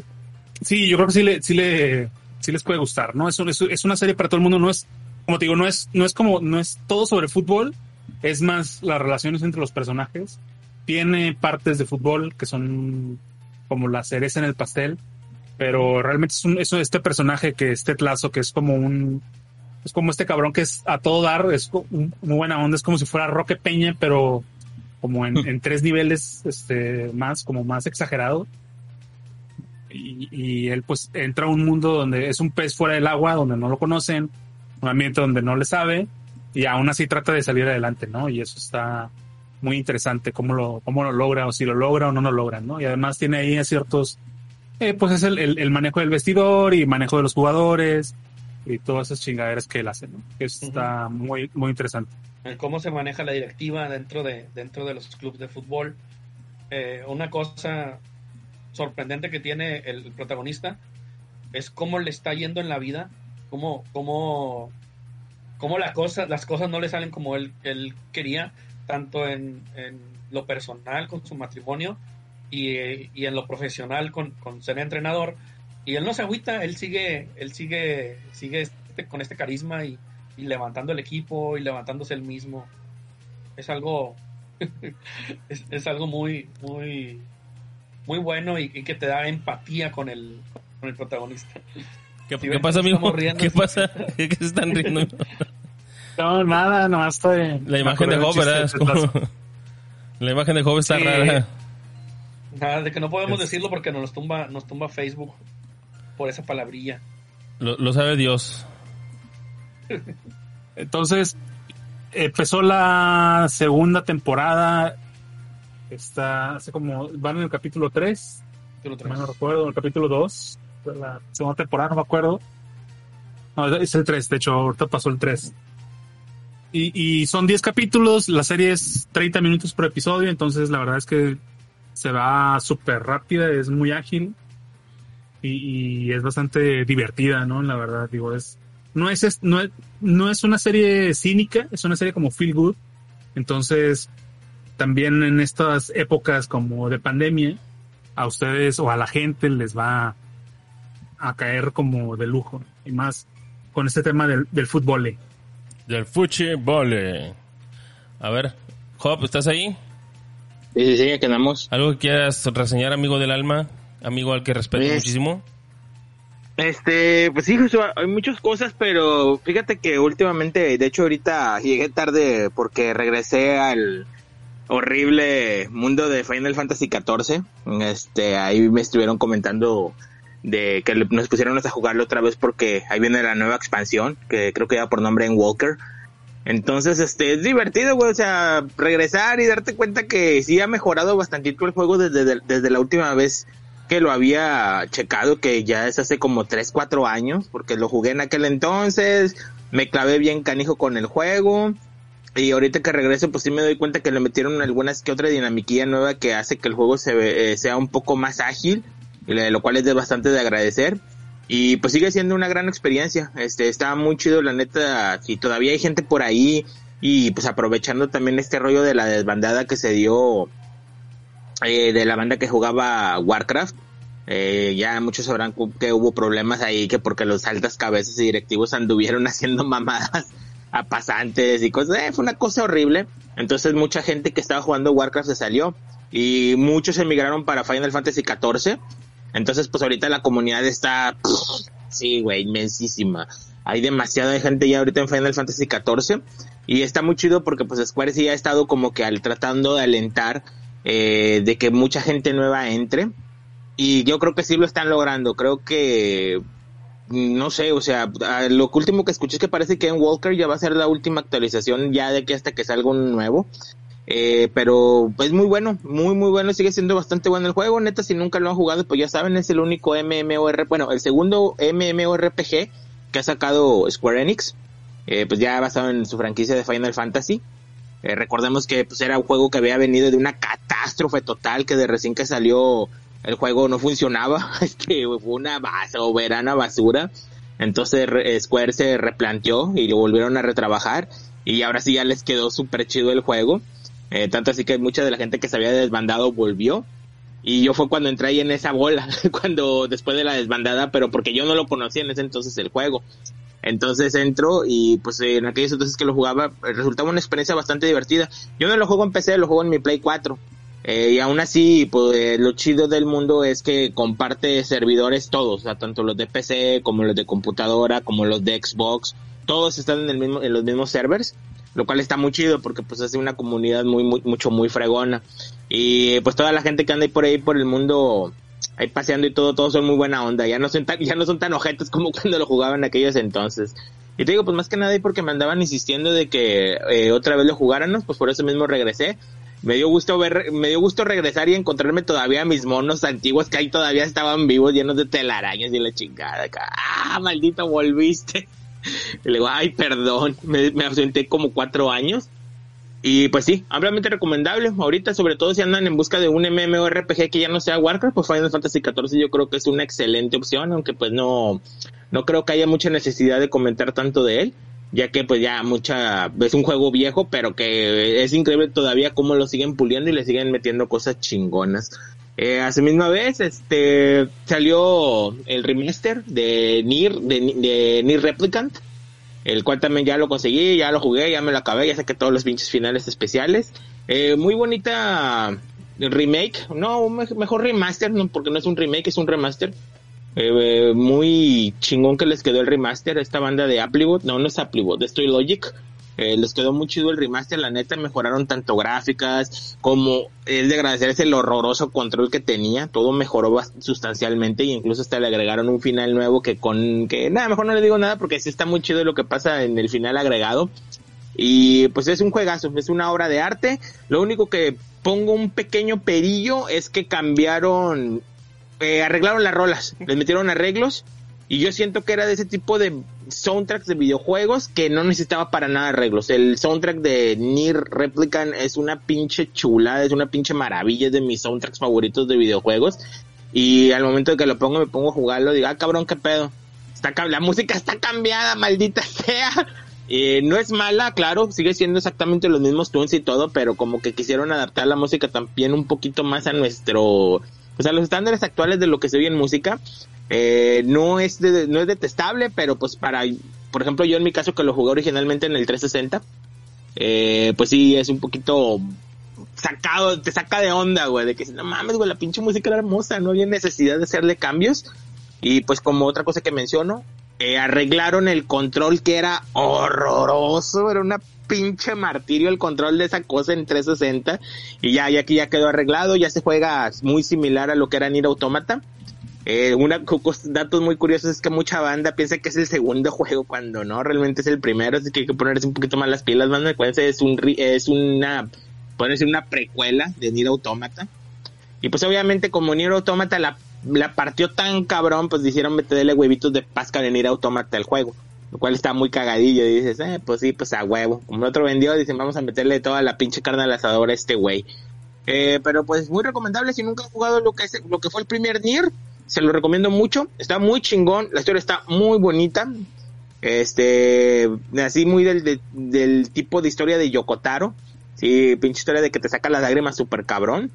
Speaker 1: sí, yo creo que sí le, sí le, sí les puede gustar, ¿no? Es, un- es, es una serie para todo el mundo, no es, como te digo, no es, no es como, no es todo sobre fútbol, es más las relaciones entre los personajes. Tiene partes de fútbol que son como la cereza en el pastel, pero realmente es un, es este personaje que es Ted Lasso, que es como un, es como este cabrón que es a todo dar, es un- muy buena onda, es como si fuera Roque Peña, pero como en, en tres niveles este, más, como más exagerado. Y, y él pues entra a un mundo donde es un pez fuera del agua, donde no lo conocen, un ambiente donde no le sabe, y aún así trata de salir adelante, ¿no? Y eso está muy interesante, cómo lo, cómo lo logra, o si lo logra o no lo logra, ¿no? Y además tiene ahí ciertos, eh, pues es el, el, el manejo del vestidor y manejo de los jugadores, y todas esas chingaderas que él hace, ¿no? Que está muy, muy interesante.
Speaker 3: en cómo se maneja la directiva dentro de, dentro de los clubes de fútbol. Eh, una cosa sorprendente que tiene el protagonista es cómo le está yendo en la vida, cómo, cómo, cómo la cosa, las cosas no le salen como él, él quería, tanto en, en lo personal con su matrimonio y, y en lo profesional con, con ser entrenador. Y él no se agüita, él sigue, él sigue, sigue este- con este carisma y, y levantando el equipo y levantándose él mismo. Es algo, [laughs] es, es algo muy, muy, muy bueno y, y que te da empatía con el, con el protagonista.
Speaker 2: ¿Qué,
Speaker 3: Si
Speaker 2: qué pasa, amigo?
Speaker 3: riendo.
Speaker 2: ¿Qué pasa? [laughs] ¿Qué se están riendo? [laughs]
Speaker 1: No, nada, nomás estoy.
Speaker 2: La imagen de Job, ¿verdad? Es como- [laughs] La imagen de Job está
Speaker 1: Sí.
Speaker 2: rara.
Speaker 3: Nada, de que no podemos
Speaker 1: Es-
Speaker 3: decirlo porque nos tumba, nos tumba Facebook por esa palabrilla.
Speaker 2: Lo, lo sabe Dios. [laughs]
Speaker 1: Entonces, empezó la segunda temporada. Está hace como. Van en el capítulo 3.
Speaker 3: Tú lo
Speaker 1: No recuerdo, el capítulo 2. de La segunda temporada, no me acuerdo. No, es el 3, de hecho, ahorita pasó el 3. Y, y son 10 capítulos, la serie es 30 minutos por episodio, entonces la verdad es que se va súper rápida, es muy ágil y, es bastante divertida, ¿no? La verdad, digo, es no es, es- no es no es una serie cínica, es una serie como feel good. Entonces, también en estas épocas como de pandemia, a ustedes o a la gente les va a caer como de lujo y más con este tema del, del fútbol.
Speaker 2: Del Fuchi Vole. A ver, Job, ¿estás ahí?
Speaker 4: Sí, sí, sí, ya quedamos.
Speaker 2: ¿Algo que quieras reseñar, amigo del alma? Amigo al que respeto
Speaker 4: Pues,
Speaker 2: muchísimo.
Speaker 4: Este, pues sí, Joshua, hay muchas cosas, pero fíjate que últimamente, de hecho ahorita llegué tarde porque regresé al horrible mundo de Final Fantasy XIV. Este, ahí me estuvieron comentando de que nos pusieron a jugarlo otra vez porque ahí viene la nueva expansión, que creo que ya por nombre en Walker. Entonces, este, es divertido, güey, o sea, regresar y darte cuenta que sí ha mejorado bastantito el juego desde, desde la última vez que lo había checado, que ya es hace como 3, 4 años, porque lo jugué en aquel entonces, me clavé bien canijo con el juego, y ahorita que regreso, pues sí me doy cuenta que le metieron algunas que otra dinamiquilla nueva que hace que el juego se eh, sea un poco más ágil, lo cual es bastante de agradecer. Y pues sigue siendo una gran experiencia. Este, está muy chido, la neta. Si todavía hay gente por ahí y pues aprovechando también este rollo de la desbandada que se dio eh, de la banda que jugaba Warcraft. Eh, ya muchos sabrán que hubo problemas ahí, que porque los altas cabezas y directivos anduvieron [laughs] haciendo mamadas a pasantes y cosas. Eh, fue una cosa horrible. Entonces mucha gente que estaba jugando Warcraft se salió y muchos emigraron para Final Fantasy XIV. Entonces pues ahorita la comunidad está, pff, sí, güey, inmensísima. Hay demasiada gente ya ahorita en Final Fantasy XIV y está muy chido porque pues Square sí ha estado como que al, tratando de alentar eh, de que mucha gente nueva entre y yo creo que sí lo están logrando. Creo que no sé, o sea, lo último que escuché es que parece que en Walker ya va a ser la última actualización ya de aquí hasta que salga un nuevo. Eh, pero pues muy bueno, muy muy bueno, sigue siendo bastante bueno el juego, neta si nunca lo han jugado pues ya saben es el único MMORPG, bueno el segundo MMORPG que ha sacado Square Enix, eh, pues ya basado en su franquicia de Final Fantasy. Eh, recordemos que pues era un juego que había venido de una catástrofe total, que de recién que salió el juego no funcionaba, [laughs] este fue una soberana basura. Entonces re- Square se replanteó y lo volvieron a retrabajar y ahora sí ya les quedó súper chido el juego. Eh, tanto así que mucha de la gente que se había desbandado volvió. Y yo fue cuando entré ahí en esa bola, [laughs] cuando después de la desbandada, pero porque yo no lo conocía en ese entonces el juego. Entonces entro y pues en aquellos entonces que lo jugaba eh, resultaba una experiencia bastante divertida. Yo no lo juego en PC, lo juego en mi Play 4. Eh, y aún así, pues lo chido del mundo es que comparte servidores todos, o sea, tanto los de PC como los de computadora, como los de Xbox, todos están en el mismo, en los mismos servers, lo cual está muy chido porque pues hace una comunidad muy, muy, mucho, muy fregona. Y pues toda la gente que anda ahí por ahí por el mundo, ahí paseando y todo, todos son muy buena onda, ya no son tan, ya no son tan ojetes como [laughs] cuando lo jugaban aquellos entonces. Y te digo, pues más que nada porque me andaban insistiendo de que eh, otra vez lo jugáramos, pues por eso mismo regresé me dio gusto ver, me dio gusto regresar y encontrarme todavía mis monos antiguos que ahí todavía estaban vivos, llenos de telarañas y la chingada. Ah, maldito, volviste. [laughs] Le digo, ay, perdón, me, me ausenté como cuatro años. Y pues sí, ampliamente recomendable. Ahorita, sobre todo si andan en busca de un MMORPG que ya no sea Warcraft, pues Final Fantasy XIV yo creo que es una excelente opción, aunque pues no, no creo que haya mucha necesidad de comentar tanto de él ya que pues ya mucha, es un juego viejo, pero que es increíble todavía cómo lo siguen puliendo y le siguen metiendo cosas chingonas. Eh, a misma vez, este, salió el remaster de Nier, de, Nier Replicant, el cual también ya lo conseguí, ya lo jugué, ya me lo acabé, ya saqué todos los pinches finales especiales. Eh, muy bonita remake, no, mejor remaster, no, porque no es un remake, es un remaster. Eh, muy chingón que les quedó el remaster a esta banda de Applewood. No, no es Applewood, estoy Logic. Eh, les quedó muy chido el remaster, la neta mejoraron tanto gráficas como es de agradecerse el horroroso control que tenía, todo mejoró sustancialmente y incluso hasta le agregaron un final nuevo que con que nada, mejor no le digo nada porque sí está muy chido lo que pasa en el final agregado. Y pues es un juegazo, es una obra de arte. Lo único que pongo un pequeño perillo es que cambiaron eh, arreglaron las rolas, les metieron arreglos y yo siento que era de ese tipo de soundtracks de videojuegos que no necesitaba para nada arreglos. El soundtrack de Nier Replicant es una pinche chula, es una pinche maravilla, de mis soundtracks favoritos de videojuegos. Y al momento de que lo pongo, me pongo a jugarlo, digo, ah, cabrón, qué pedo. Está, la música está cambiada, maldita [laughs] sea. No es mala, claro, sigue siendo exactamente los mismos tunes y todo, pero como que quisieron adaptar la música también un poquito más a nuestro o sea, los estándares actuales de lo que se oye en música eh, no es no es detestable, pero pues para, por ejemplo, yo en mi caso que lo jugué originalmente en el 360, eh, pues sí es un poquito sacado, te saca de onda, güey, de que no mames, güey, la pinche música era hermosa, no había necesidad de hacerle cambios. Y pues como otra cosa que menciono, eh, arreglaron el control que era horroroso, era una pinche martirio el control de esa cosa en 360 y ya, ya aquí ya quedó arreglado, ya se juega muy similar a lo que era Nier Automata. Eh, una datos muy curiosos es que mucha banda piensa que es el segundo juego cuando no, realmente es el primero, así que hay que ponerse un poquito más las pilas, más acuérdense, es un es una una precuela de Nier Automata. Y pues obviamente como Nier Automata la, la partió tan cabrón, pues dijeron meterle huevitos de pasca de Nier Automata al juego lo cual está muy cagadillo y dices, eh, pues sí, pues a huevo. Como el otro vendió, dicen, vamos a meterle toda la pinche carne al asador a este güey. Eh, pero pues muy recomendable si nunca han jugado lo que es, lo que fue el primer Nier, se lo recomiendo mucho, está muy chingón, la historia está muy bonita. Este, así muy del, del tipo de historia de Yokotaro. Sí, pinche historia de que te saca las lágrimas super cabrón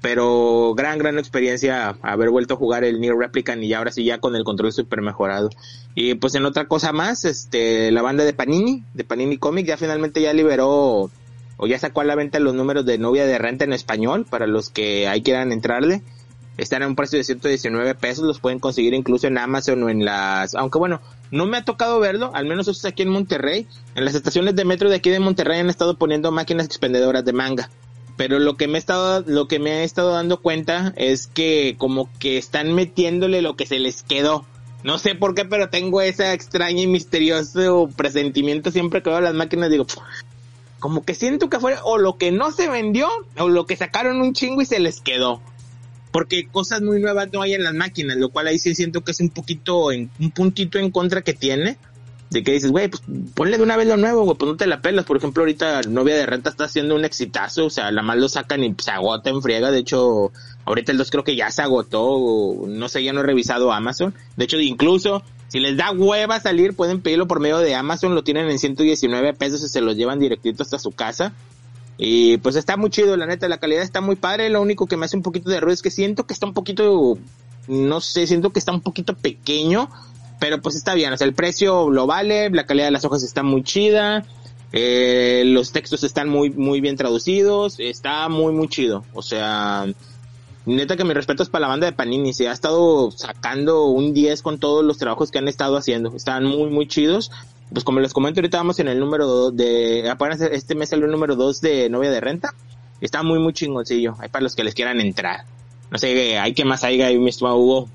Speaker 4: pero gran, gran experiencia haber vuelto a jugar el Nier Replicant y ahora sí ya con el control super mejorado. Y pues en otra cosa más, este, la banda de Panini, de Panini Comic, ya finalmente ya liberó o ya sacó a la venta los números de novia de renta en español para los que ahí quieran entrarle. Están a un precio de 119 pesos, los pueden conseguir incluso en Amazon o en las, aunque bueno, no me ha tocado verlo, al menos eso es aquí en Monterrey. En las estaciones de metro de aquí de Monterrey han estado poniendo máquinas expendedoras de manga pero lo que me he estado lo que me he estado dando cuenta es que como que están metiéndole lo que se les quedó no sé por qué pero tengo ese extraño y misterioso presentimiento siempre que veo las máquinas digo como que siento que fue o lo que no se vendió o lo que sacaron un chingo y se les quedó porque cosas muy nuevas no hay en las máquinas lo cual ahí sí siento que es un poquito en un puntito en contra que tiene de que dices, güey, pues ponle de una vez lo nuevo, güey, pues no te la pelas. Por ejemplo, ahorita Novia de Renta está haciendo un exitazo, o sea, la más lo sacan y se agota en friega. De hecho, ahorita el 2 creo que ya se agotó, no sé, ya no he revisado Amazon. De hecho, incluso si les da hueva salir, pueden pedirlo por medio de Amazon, lo tienen en 119 pesos y se los llevan directito hasta su casa. Y pues está muy chido, la neta, la calidad está muy padre. Lo único que me hace un poquito de ruido es que siento que está un poquito, no sé, siento que está un poquito pequeño, pero pues está bien. O sea, el precio lo vale, la calidad de las hojas está muy chida, eh, los textos están muy, muy bien traducidos, está muy, muy chido. O sea, neta que mi respeto es para la banda de Panini, se ha estado sacando un 10 con todos los trabajos que han estado haciendo. Están muy, muy chidos pues como les comento, ahorita vamos en el número 2 de, apenas este mes salió el número 2 de Novia de Renta. Está muy, muy chingoncillo. Hay para los que les quieran entrar. No sé, hay que más haya ahí, mi estimado Hugo.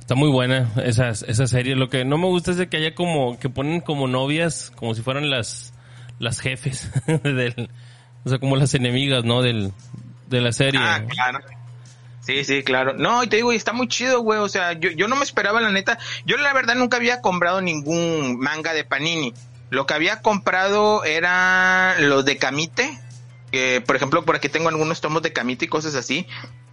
Speaker 2: Está muy buena esa, esa serie. Lo que no me gusta es de que haya como, que ponen como novias, como si fueran las, las jefes [laughs] del, o sea, como las enemigas, ¿no? Del, de la serie.
Speaker 4: Ah, claro. Sí, sí, claro. No, y te digo, y está muy chido, güey. O sea, yo, yo no me esperaba, la neta. Yo, la verdad, nunca había comprado ningún manga de Panini. Lo que había comprado era los de Kamite. Que, por ejemplo, por aquí tengo algunos tomos de Kamite y cosas así.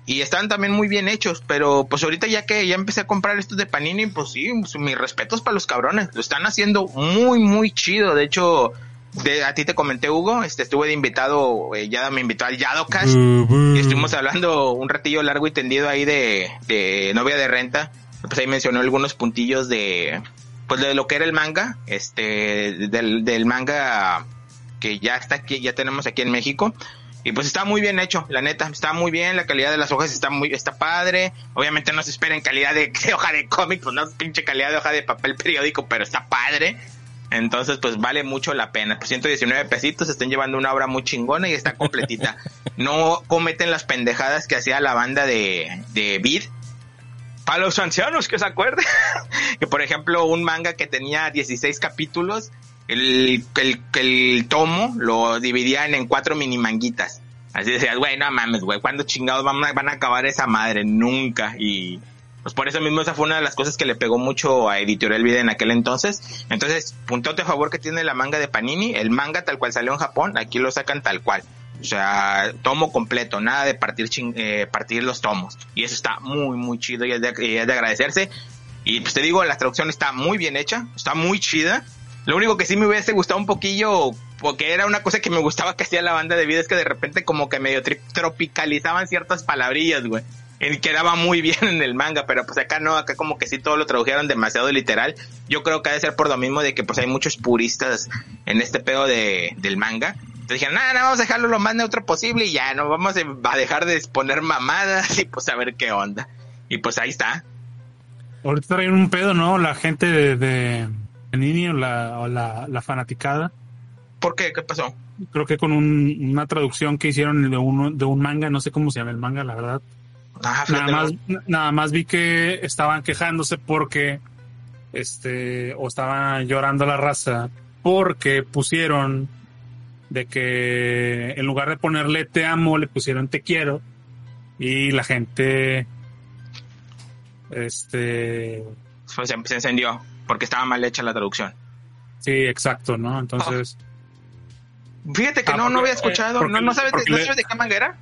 Speaker 4: Y están también muy bien hechos. Pero, pues ahorita ya que ya empecé a comprar estos de Panini, pues sí, mis respetos para los cabrones. Lo están haciendo muy, muy chido. De hecho, de, a ti te comenté, Hugo, este, estuve de invitado, eh, ya me invitó al Yadocast, y estuvimos hablando un ratillo largo y tendido ahí de, de novia de renta, pues ahí mencionó algunos puntillos de, pues de lo que era el manga, este, del, del manga que ya está aquí, ya tenemos aquí en México, y pues está muy bien hecho, la neta, está muy bien, la calidad de las hojas está muy, está padre, obviamente no se espera en calidad de, [laughs] de hoja de cómic, pues no es pinche calidad de hoja de papel periódico, pero está padre, entonces, pues vale mucho la pena. Por 119 pesitos estén llevando una obra muy chingona y está completita. [laughs] no cometen las pendejadas que hacía la banda de, de Beat. Para los ancianos que se acuerden. [laughs] que por ejemplo, un manga que tenía 16 capítulos, el, el, el tomo lo dividían en cuatro mini manguitas. Así decías, güey, no mames, güey, ¿cuándo chingados van a, van a acabar esa madre? Nunca. Y pues por eso mismo esa fue una de las cosas que le pegó mucho a Editorial Vida en aquel entonces. Entonces, puntote a favor que tiene la manga de Panini, el manga tal cual salió en Japón, aquí lo sacan tal cual. O sea, tomo completo, nada de partir eh, partir los tomos. Y eso está muy, muy chido y es, de, es de agradecerse. Y pues te digo, la traducción está muy bien hecha, está muy chida. Lo único que sí me hubiese gustado un poquillo, porque era una cosa que me gustaba que hacía la banda de vida, es que de repente como que medio tropicalizaban ciertas palabrillas, güey quedaba muy bien en el manga, pero pues acá no, acá como que sí todo lo tradujeron demasiado literal. Yo creo que ha de ser por lo mismo de que pues hay muchos puristas en este pedo de, del manga. Entonces dijeron, nada, vamos a dejarlo lo más neutro posible y ya, no vamos a dejar de exponer mamadas [laughs] y pues a ver qué onda. Y pues ahí está.
Speaker 1: Ahorita traen un pedo, ¿no? La gente de, de o la, o la, la fanaticada.
Speaker 4: ¿Por qué? ¿Qué pasó?
Speaker 1: Creo que con una traducción que hicieron de, uno, de un manga, no sé cómo se llama el manga, la verdad Ah, nada, más, nada más vi que estaban quejándose porque, este, o estaban llorando la raza porque pusieron de que en lugar de ponerle te amo, le pusieron te quiero y la gente, este...
Speaker 4: Se, encendió porque estaba mal hecha la traducción.
Speaker 1: Sí, exacto, ¿no? Entonces...
Speaker 4: Fíjate que ah, no, no había escuchado, no, no, sabes, ¿no sabes de qué manguera?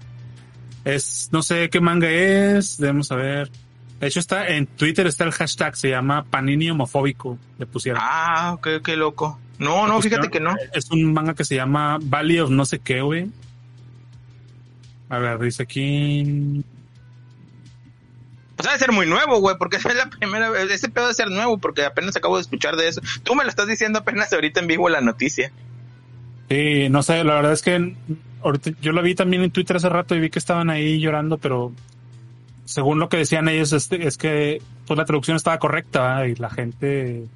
Speaker 1: Es, no sé qué manga es, debemos saber. De hecho, está en Twitter está el hashtag, se llama Panini homofóbico, le pusieron.
Speaker 4: Ah, qué, qué loco. No, no, fíjate que no.
Speaker 1: Es un manga que se llama Valley of no sé qué, güey. A ver, dice aquí.
Speaker 4: Pues debe ser muy nuevo, güey, porque [laughs] es la primera vez. Ese pedo debe ser nuevo, porque apenas acabo de escuchar de eso. Tú me lo estás diciendo apenas ahorita en vivo la noticia.
Speaker 1: Sí, no sé, la verdad es que yo lo vi también en Twitter hace rato y vi que estaban ahí llorando, pero según lo que decían ellos es, es que pues la traducción estaba correcta y la gente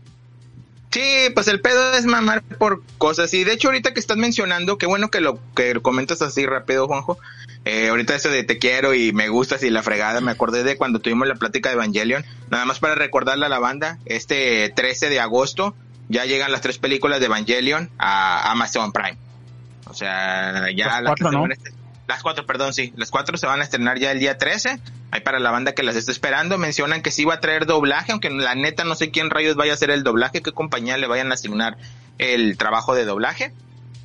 Speaker 4: Sí, pues el pedo es mamar por cosas. Y de hecho, ahorita que estás mencionando, qué bueno que lo que comentas así rápido, Juanjo. Eh, ahorita eso de te quiero y me gustas y la fregada, me acordé de cuando tuvimos la plática de Evangelion. Nada más para recordarle a la banda, este 13 de agosto ya llegan las tres películas de Evangelion a Amazon Prime. O sea, ya las cuatro, ¿no? las cuatro, perdón, sí, las cuatro se van a estrenar ya el día 13. Hay para la banda que las está esperando. Mencionan que sí va a traer doblaje, aunque la neta no sé quién rayos vaya a hacer el doblaje, qué compañía le vayan a asignar el trabajo de doblaje.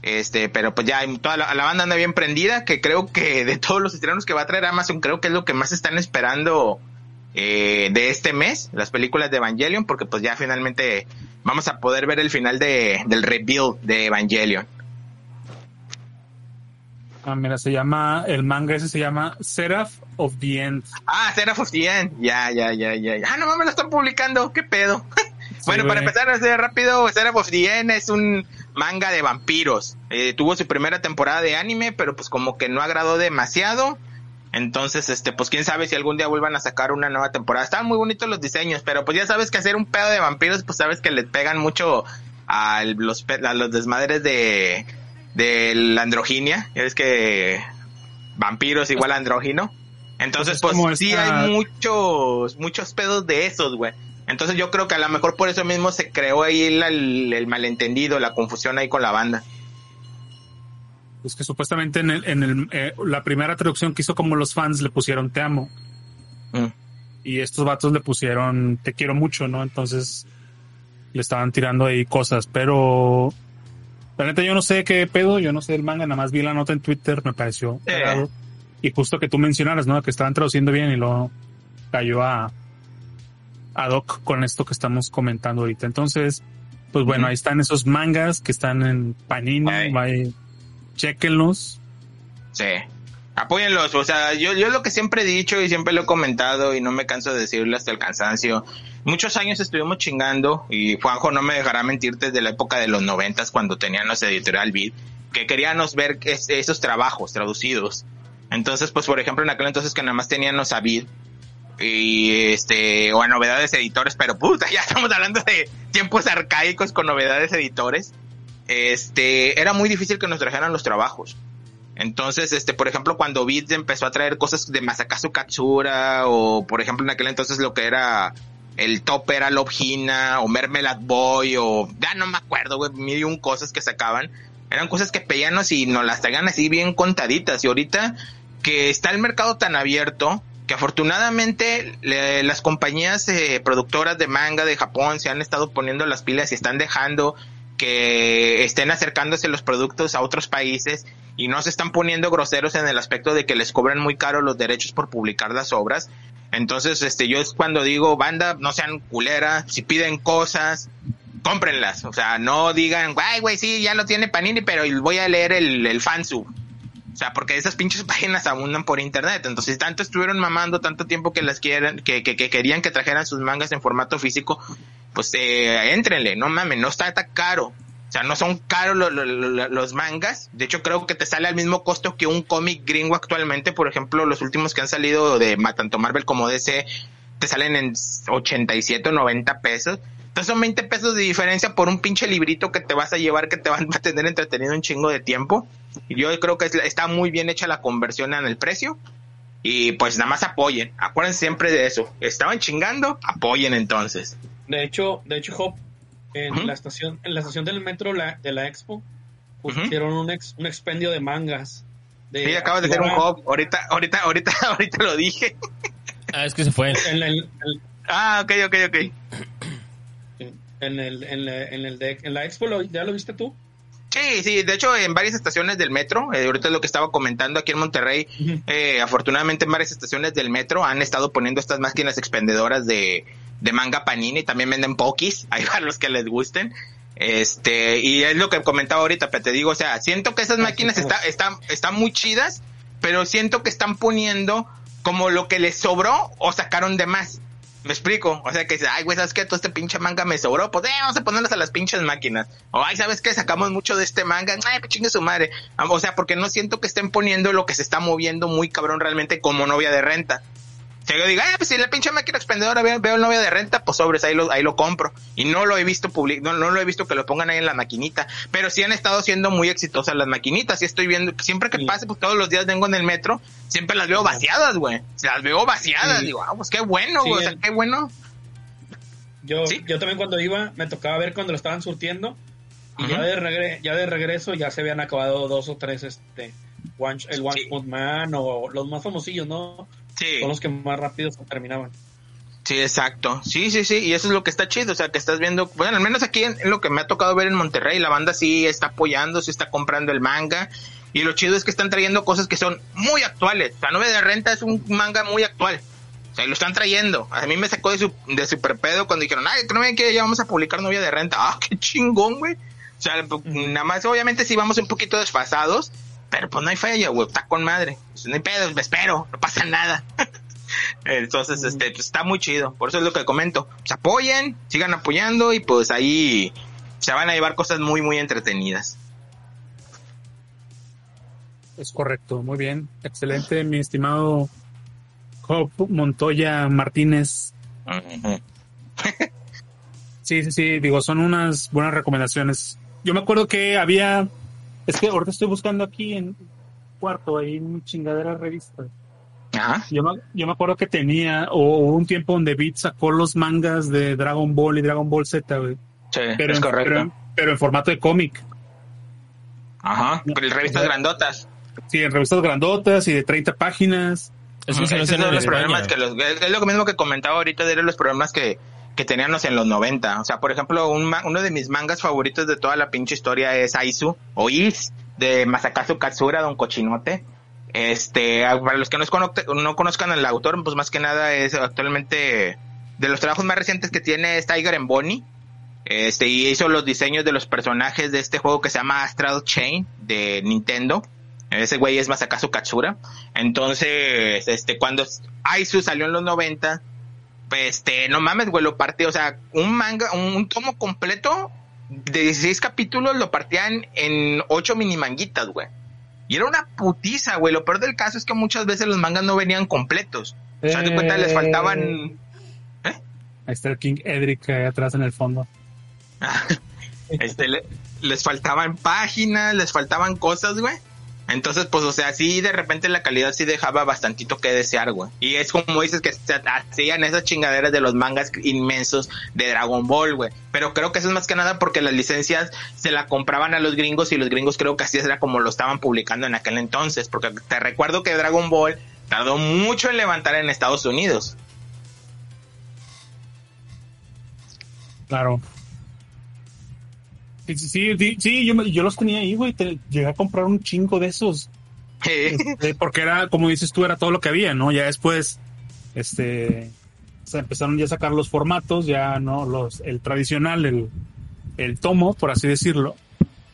Speaker 4: Este, pero pues ya toda la, banda anda bien prendida, que creo que [laughs] de todos los estrenos que va a traer Amazon, creo que es lo que más están esperando eh, de este mes, las películas de Evangelion, porque pues ya finalmente vamos a poder ver el final de, del rebuild de Evangelion.
Speaker 1: Ah, mira, se llama, el manga ese se llama Seraph of the End.
Speaker 4: Ah, Seraph of the End. Ya, ya, ya, ya. Ah, no mames, lo están publicando. ¿Qué pedo? bueno, para empezar hacer rápido, Seraph of the End es un manga de vampiros. Eh, tuvo su primera temporada de anime, pero pues como que no agradó demasiado. Entonces, este, pues quién sabe si algún día vuelvan a sacar una nueva temporada. Estaban muy bonitos los diseños, pero pues ya sabes que hacer un pedo de vampiros, pues sabes que le pegan mucho a los, a los desmadres de, de la androginia. Ya ves que vampiros igual a andrógino. Entonces,
Speaker 1: Pues
Speaker 4: pues,
Speaker 1: es
Speaker 4: sí
Speaker 1: esta-
Speaker 4: hay muchos, muchos pedos de esos, güey. Entonces yo creo que a lo mejor por eso mismo se creó ahí el, el malentendido, la confusión ahí con la banda.
Speaker 1: Pues que supuestamente en, el, en el, eh, la primera traducción que hizo como los fans le pusieron te amo.
Speaker 4: Mm.
Speaker 1: Y estos vatos le pusieron te quiero mucho, ¿no? Entonces le estaban tirando ahí cosas, pero la neta yo no sé qué pedo, yo no sé el manga, nada más vi la nota en Twitter, me pareció
Speaker 4: Eh.
Speaker 1: Y justo que tú mencionaras, ¿no? Que estaban traduciendo bien y luego cayó a, a Doc con esto que estamos comentando ahorita. Entonces, pues bueno, ahí están esos mangas que están en Panini,
Speaker 4: Ay.
Speaker 1: vaya, chequenlos.
Speaker 4: Sí. Apóyenlos, o sea, yo, yo lo que siempre he dicho y siempre lo he comentado y no me canso de decirlo hasta el cansancio. Muchos años estuvimos chingando y Juanjo no me dejará mentir desde la época de los noventas cuando teníamos editorial Vid, que queríamos ver es- esos trabajos traducidos. Entonces, pues por ejemplo, en aquel entonces que nada más teníamos a Vid y este, o a novedades editores, pero puta, ya estamos hablando de tiempos arcaicos con novedades editores. Este, era muy difícil que nos trajeran los trabajos. Entonces, este, por ejemplo, cuando Beats empezó a traer cosas de Masakazu Katsura, o por ejemplo en aquel entonces lo que era el top era Love o Mermelad Boy, o ya no me acuerdo, güey, mil y un cosas que sacaban. Eran cosas que pedíamos y nos las traían así bien contaditas. Y ahorita que está el mercado tan abierto, que afortunadamente le- las compañías eh, productoras de manga de Japón se han estado poniendo las pilas y están dejando que estén acercándose los productos a otros países y no se están poniendo groseros en el aspecto de que les cobran muy caro los derechos por publicar las obras. Entonces, este, yo es cuando digo, banda, no sean culeras, si piden cosas, cómprenlas. O sea, no digan, ay, güey, sí, ya lo tiene Panini, pero voy a leer el, el fansub. O sea, porque esas pinches [laughs] páginas abundan por internet. Entonces, tanto estuvieron mamando tanto tiempo que las quieran, que, que, que querían que trajeran sus mangas en formato físico, pues eh, éntrenle, no mames, no está tan caro. O sea, no son caros lo- lo- lo- los mangas. De hecho, creo que te sale al mismo costo que un cómic gringo actualmente. Por ejemplo, los últimos que han salido de tanto Marvel como DC te salen en 87 o 90 pesos. Entonces son 20 pesos de diferencia por un pinche librito que te vas a llevar que te van a tener entretenido un chingo de tiempo. Y yo creo que es- está muy bien hecha la conversión en el precio. Y pues nada más apoyen. Acuérdense siempre de eso. Estaban chingando, apoyen entonces.
Speaker 3: De hecho, de hecho, Hop, en la estación, en la estación del metro la- de la Expo, pusieron un, ex- un expendio de mangas. De
Speaker 4: Sí, acabas de hacer un hub. Ahorita, ahorita, ahorita, [laughs] ahorita lo dije.
Speaker 2: Ah, es que se fue.
Speaker 3: En el, el-
Speaker 4: Ah, ok, ok, ok.
Speaker 3: En el, en la, en el de, en la Expo, ¿lo- ¿ya lo viste tú?
Speaker 4: Sí, sí, de hecho en varias estaciones del metro, eh, ahorita es lo que estaba comentando aquí en Monterrey, eh, afortunadamente en varias estaciones del metro han estado poniendo estas máquinas expendedoras de, de manga panini, también venden pokis, [laughs] ahí para los que les gusten. Este, y es lo que comentaba ahorita, pero te digo, o sea, siento que esas máquinas está, están, están muy chidas, pero siento que están poniendo como lo que les sobró o sacaron de más. Me explico, o sea que dice, ay güey, ¿sabes qué? Todo este pinche manga me sobró, pues eh, vamos a ponerlas a las pinches máquinas. O ay, ¿sabes qué? Sacamos mucho de este manga, ay, pues chingue su madre. Ah, O sea, porque no siento que estén poniendo lo que se está moviendo muy cabrón realmente como novia de renta. Sea, yo digo, ah, pues si la pinche máquina expendedora veo, veo el novia de renta, pues sobres, ahí lo, ahí lo compro. Y no lo he visto public, no, no lo he visto que lo pongan ahí en la maquinita. Pero sí han estado siendo muy exitosas las maquinitas. Y estoy viendo, siempre que
Speaker 3: Sí.
Speaker 4: pase, pues todos los días vengo en el metro, siempre las veo vaciadas, güey. Las veo vaciadas.
Speaker 3: Sí.
Speaker 4: Digo, ah, pues qué bueno,
Speaker 3: Sí,
Speaker 4: güey. o sea,
Speaker 3: el-
Speaker 4: qué bueno.
Speaker 3: Yo, yo también cuando iba, me tocaba ver cuando lo estaban surtiendo. Y ya, de regre- ya de regreso ya se habían acabado dos o tres, este, One- el One. Punch Man o los más famosillos, ¿no?
Speaker 4: Sí.
Speaker 3: Son los que más rápido se terminaban.
Speaker 4: Sí, exacto. Sí, sí, sí. Y eso es lo que está chido. O sea, que estás viendo, bueno, al menos aquí en, en lo que me ha tocado ver en Monterrey, la banda sí está apoyando, sí está comprando el manga. Y lo chido es que están trayendo cosas que son muy actuales. Sea, Novia de Renta es un manga muy actual. O sea, y lo están trayendo. A mí me sacó de su, de super pedo cuando dijeron, ay, que no ven que ya vamos a publicar Novia de Renta. Ah, qué chingón, güey. O sea, nada más, obviamente sí vamos un poquito desfasados, Pero pues no hay falla, güey, está con madre. Pues, no hay pedo, me espero, no pasa nada. [laughs] Entonces, este, pues, está muy chido. Por eso es lo que comento. Se apoyen, sigan apoyando y pues ahí se van a llevar cosas muy, muy entretenidas.
Speaker 1: Es correcto, muy bien. Excelente, mi estimado Job Montoya Martínez. [laughs] sí, sí, sí, digo, son unas buenas recomendaciones. Yo me acuerdo que había, es que ahorita estoy buscando aquí en cuarto, ahí en chingadera revista.
Speaker 4: Ajá.
Speaker 1: Yo me, yo me acuerdo que tenía, o hubo un tiempo donde Beat sacó los mangas de Dragon Ball y Dragon Ball Z, güey.
Speaker 4: Sí,
Speaker 1: Pero,
Speaker 4: es
Speaker 1: en-
Speaker 4: correcto.
Speaker 1: pero, en- pero en formato de cómic.
Speaker 4: Ajá. Pero revistas grandotas.
Speaker 1: Sí, en revistas grandotas y de 30 páginas.
Speaker 2: Es en
Speaker 4: los problemas que los, es lo mismo que comentaba ahorita de los problemas que, que teníamos en los 90. O sea, por ejemplo, un ma- uno de mis mangas favoritos de toda la pinche historia es Aizu o Is de Masakazu Katsura, Don Cochinote. Este, para los que no, no conozcan al autor, pues más que nada es actualmente de los trabajos más recientes que tiene es Tiger and Bonnie. Este, y hizo los diseños de los personajes de este juego que se llama Astral Chain de Nintendo. Ese güey es Masakazu Katsura. Entonces, este, cuando Aizu salió en los 90, este, no mames, güey, lo partió, o sea, un manga, un tomo completo de 16 capítulos lo partían en 8 mini manguitas, güey. Y era una putiza, güey. Lo peor del caso es que muchas veces los mangas no venían completos. O sea, de cuenta les faltaban
Speaker 1: Ahí está el King Edric ahí atrás en el fondo. [laughs]
Speaker 4: este, le- les faltaban páginas, les faltaban cosas, güey. Entonces, pues, o sea, sí, de repente la calidad sí dejaba bastantito que desear, güey. Y es como dices que se hacían esas chingaderas de los mangas inmensos de Dragon Ball, güey. Pero creo que eso es más que nada porque las licencias se la compraban a los gringos y los gringos creo que así era como lo estaban publicando en aquel entonces. Porque te recuerdo que Dragon Ball tardó mucho en levantar en Estados Unidos.
Speaker 1: Claro. Sí, sí, sí, yo, yo los tenía ahí, güey. te- Llegué a comprar un chingo de esos. Este, porque era, como dices tú, era todo lo que había, ¿no? Ya después, este, se empezaron ya a sacar los formatos, ya, ¿no? Los, el tradicional, el, el tomo, por así decirlo.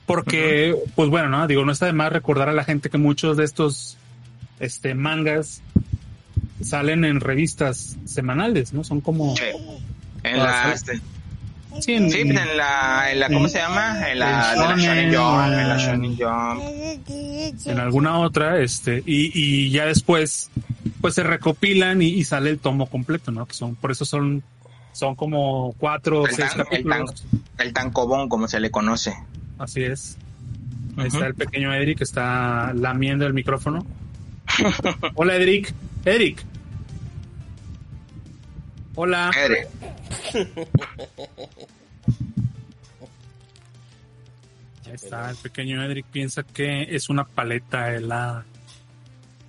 Speaker 1: Porque, pues bueno, ¿no? Digo, no está de más recordar a la gente que muchos de estos, este, mangas salen en revistas semanales, ¿no? Son como...
Speaker 4: Sí. En la, este,
Speaker 1: Sí, en-
Speaker 4: sí, en la, en la, ¿cómo se llama? En la,
Speaker 1: En
Speaker 4: de la Shonen
Speaker 1: Shonen,
Speaker 4: Jump, en la. Shonen Jump.
Speaker 1: en alguna otra, este, y, y ya después, pues se recopilan y, y sale el tomo completo, ¿no? Que son, por eso son, son como cuatro o seis
Speaker 4: tan- el
Speaker 1: capítulos.
Speaker 4: El tancobón, como se le conoce.
Speaker 1: Así es. Ahí está el pequeño Edric que está lamiendo el micrófono. [laughs] Hola, Edric. Edric. Hola.
Speaker 4: Ere.
Speaker 1: Ahí está, el pequeño Edric piensa que es una paleta helada.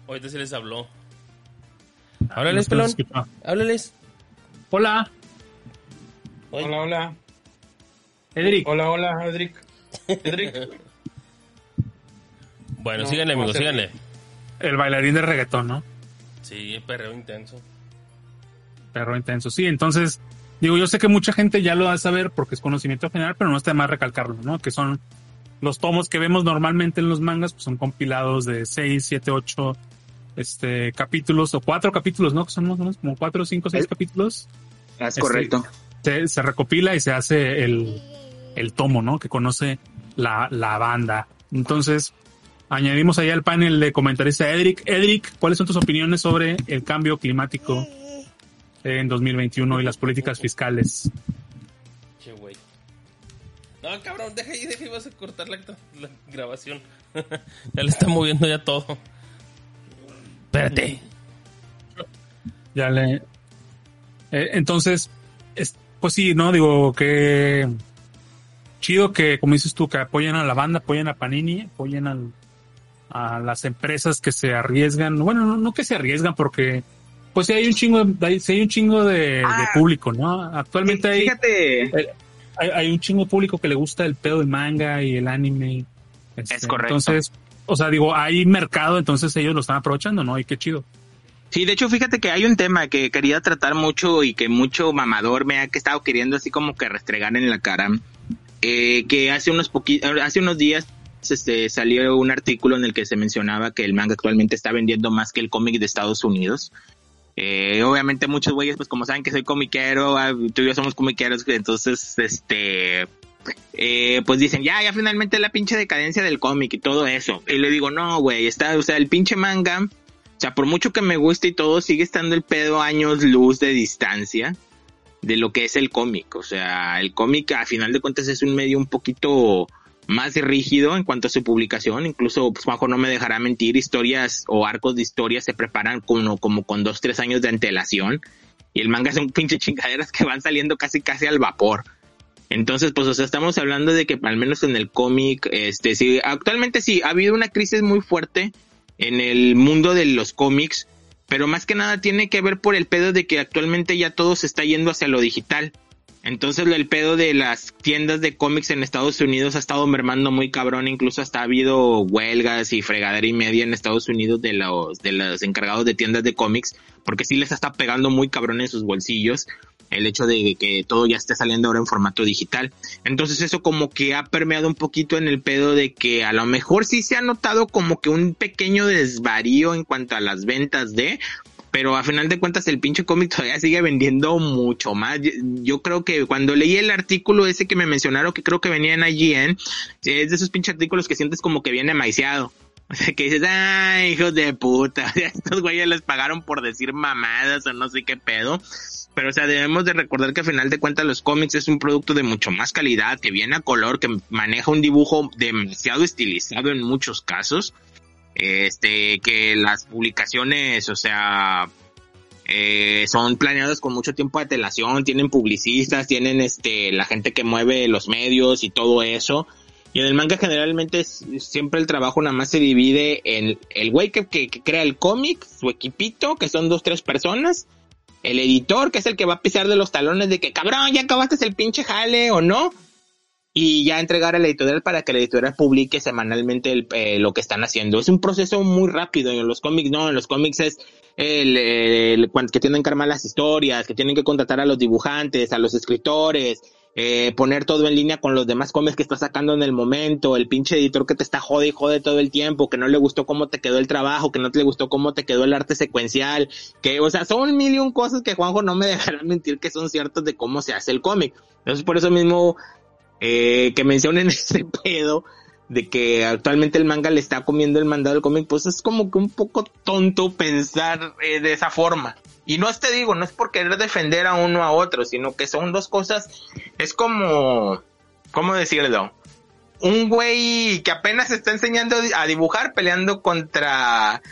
Speaker 2: Ahorita se les habló.
Speaker 1: No
Speaker 2: Háblales,
Speaker 1: se
Speaker 2: pelón. Háblales.
Speaker 1: Hola,
Speaker 2: Oye.
Speaker 3: Hola, hola.
Speaker 1: Edric.
Speaker 3: Hola, hola, Edric. Edric.
Speaker 2: Bueno,
Speaker 3: No,
Speaker 2: síganle,
Speaker 3: no
Speaker 2: amigos, síganle.
Speaker 1: El bailarín de reggaetón, ¿no?
Speaker 2: Sí, perreo intenso.
Speaker 1: Perro intenso. Sí, entonces, digo, yo sé que mucha gente ya lo va a saber porque es conocimiento general, pero no está de más recalcarlo, ¿no? Que son los tomos que vemos normalmente en los mangas, pues son compilados de 6, 7, 8 este, capítulos o cuatro capítulos, ¿no? Que son más o menos como cuatro, cinco, seis
Speaker 4: Eh.
Speaker 1: capítulos.
Speaker 4: Es
Speaker 1: Este,
Speaker 4: correcto.
Speaker 1: Se, se recopila y se hace el, el tomo, ¿no? Que conoce la, la banda. Entonces, añadimos ahí al panel de comentarista Edric. Edric, ¿cuáles son tus opiniones sobre el cambio climático en 2021 y las políticas fiscales?
Speaker 2: Che, güey. No, cabrón, deja ahí, deja ahí, vas a cortar la, la grabación. [laughs] ya le está moviendo ya todo. Espérate.
Speaker 1: Ya le. Eh, entonces, es- pues sí, ¿no? Digo que. Chido que, como dices tú, que apoyen a la banda, apoyen a Panini, apoyen al, a las empresas que se arriesgan. Bueno, no, no que se arriesgan, porque. Pues sí hay un chingo, de, hay- sí hay un chingo de, de
Speaker 4: Ah.
Speaker 1: público, ¿no? Actualmente hay,
Speaker 4: Fíjate,
Speaker 1: hay, hay un chingo de público que le gusta el pedo del manga y el anime. Este,
Speaker 4: Es correcto.
Speaker 1: Entonces, o sea, digo, hay mercado, entonces ellos lo están aprovechando, ¿no? Y qué chido.
Speaker 4: Sí, de hecho, fíjate que hay un tema que quería tratar mucho y que mucho mamador me ha que estado queriendo así como que restregar en la cara. Eh, que hace unos hace unos días este, salió un artículo en el que se mencionaba que el manga actualmente está vendiendo más que el cómic de Estados Unidos. Eh, obviamente muchos güeyes, pues como saben que soy comiquero, ah, tú y yo somos comiqueros, entonces, este, eh, pues dicen, ya, ya finalmente la pinche decadencia del cómic y todo eso. Y le digo, no, güey, está, o sea, el pinche manga, o sea, por mucho que me guste y todo, sigue estando el pedo años luz de distancia de lo que es el cómic. O sea, el cómic a final de cuentas es un medio un poquito más rígido en cuanto a su publicación. Incluso, pues Juanjo no me dejará mentir, historias o arcos de historias se preparan como, como con dos, tres años de antelación. Y el manga son [laughs] pinche chingaderas que van saliendo casi casi al vapor. Entonces, pues, o sea, estamos hablando de que al menos en el cómic, este, sí, actualmente sí, ha habido una crisis muy fuerte en el mundo de los cómics, pero más que nada tiene que ver por el pedo de que actualmente ya todo se está yendo hacia lo digital. Entonces el pedo de las tiendas de cómics en Estados Unidos ha estado mermando muy cabrón, incluso hasta ha habido huelgas y fregadera y media en Estados Unidos de los, de los encargados de tiendas de cómics, porque sí les está pegando muy cabrón en sus bolsillos el hecho de que todo ya esté saliendo ahora en formato digital. Entonces eso como que ha permeado un poquito en el pedo de que a lo mejor sí se ha notado como que un pequeño desvarío en cuanto a las ventas de, pero a final de cuentas el pinche cómic [laughs] todavía sigue vendiendo mucho más. Yo, creo que cuando leí el artículo ese que me mencionaron, que creo que venía en es de esos pinches artículos que sientes como que viene maiceado. [laughs] O sea, que dices, ay, hijos de puta, [laughs] estos güeyes les pagaron por decir mamadas o no sé qué pedo. Pero, o sea, debemos de recordar que al final de cuentas los cómics es un producto de mucho más calidad, que viene a color, que maneja un dibujo demasiado estilizado en muchos casos este, que las publicaciones, o sea, eh, son planeadas con mucho tiempo de telación, tienen publicistas, tienen este, la gente que mueve los medios y todo eso. Y en el manga generalmente siempre el trabajo nada más se divide en el güey que, que, crea el cómic, su equipito, que son dos, tres personas, el editor, que es el que va a pisar de los talones de que cabrón, ya acabaste el pinche jale o no, y ya entregar a la editorial para que la editorial publique semanalmente eh, lo que están haciendo. Es un proceso muy rápido. En los cómics no, en los cómics es el, el, que tienen que armar las historias, que tienen que contratar a los dibujantes, a los escritores, eh, poner todo en línea con los demás cómics que estás sacando en el momento, el pinche editor que te está jode y jode todo el tiempo, que no le gustó cómo te quedó el trabajo, que no te le gustó cómo te quedó el arte secuencial, que, o sea, son mil y un cosas que Juanjo no me [laughs] dejará mentir que son ciertas de cómo se hace el cómic. Entonces, por eso mismo eh, que mencionen [laughs] ese pedo de que actualmente el manga le está comiendo el mandado del cómic, pues es como que un poco tonto pensar eh, de esa forma. Y no te digo, no es por querer defender a uno a otro, sino que son dos cosas, es como, ¿cómo decirlo? Un güey que apenas está enseñando a dibujar peleando contra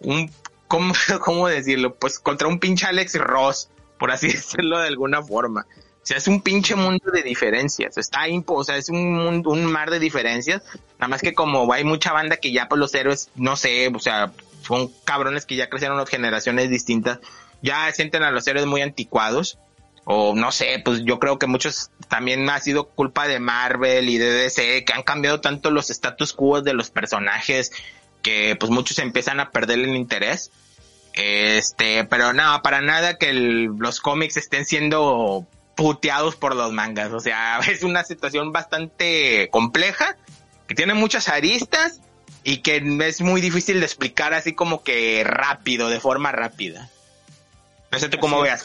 Speaker 4: un, ¿cómo, [laughs] cómo decirlo? Pues contra un pinche Alex Ross, por así [laughs] decirlo de alguna forma. O sea, es un pinche mundo de diferencias. Está impo, o sea, es un mundo, un mar de diferencias. Nada más que como hay mucha banda que ya por pues, los héroes, no sé, o sea, son cabrones que ya crecieron las generaciones distintas. Ya sienten a los héroes muy anticuados. O no sé, pues yo creo que muchos también ha sido culpa de Marvel y de DC que han cambiado tanto los status quo de los personajes que pues muchos empiezan a perder el interés. Este, pero no, para nada que los cómics estén siendo puteados por los mangas. O sea, [laughs] es una situación bastante compleja, que tiene muchas aristas y que es muy difícil de explicar así como que rápido, de forma rápida. No sé tú cómo veas,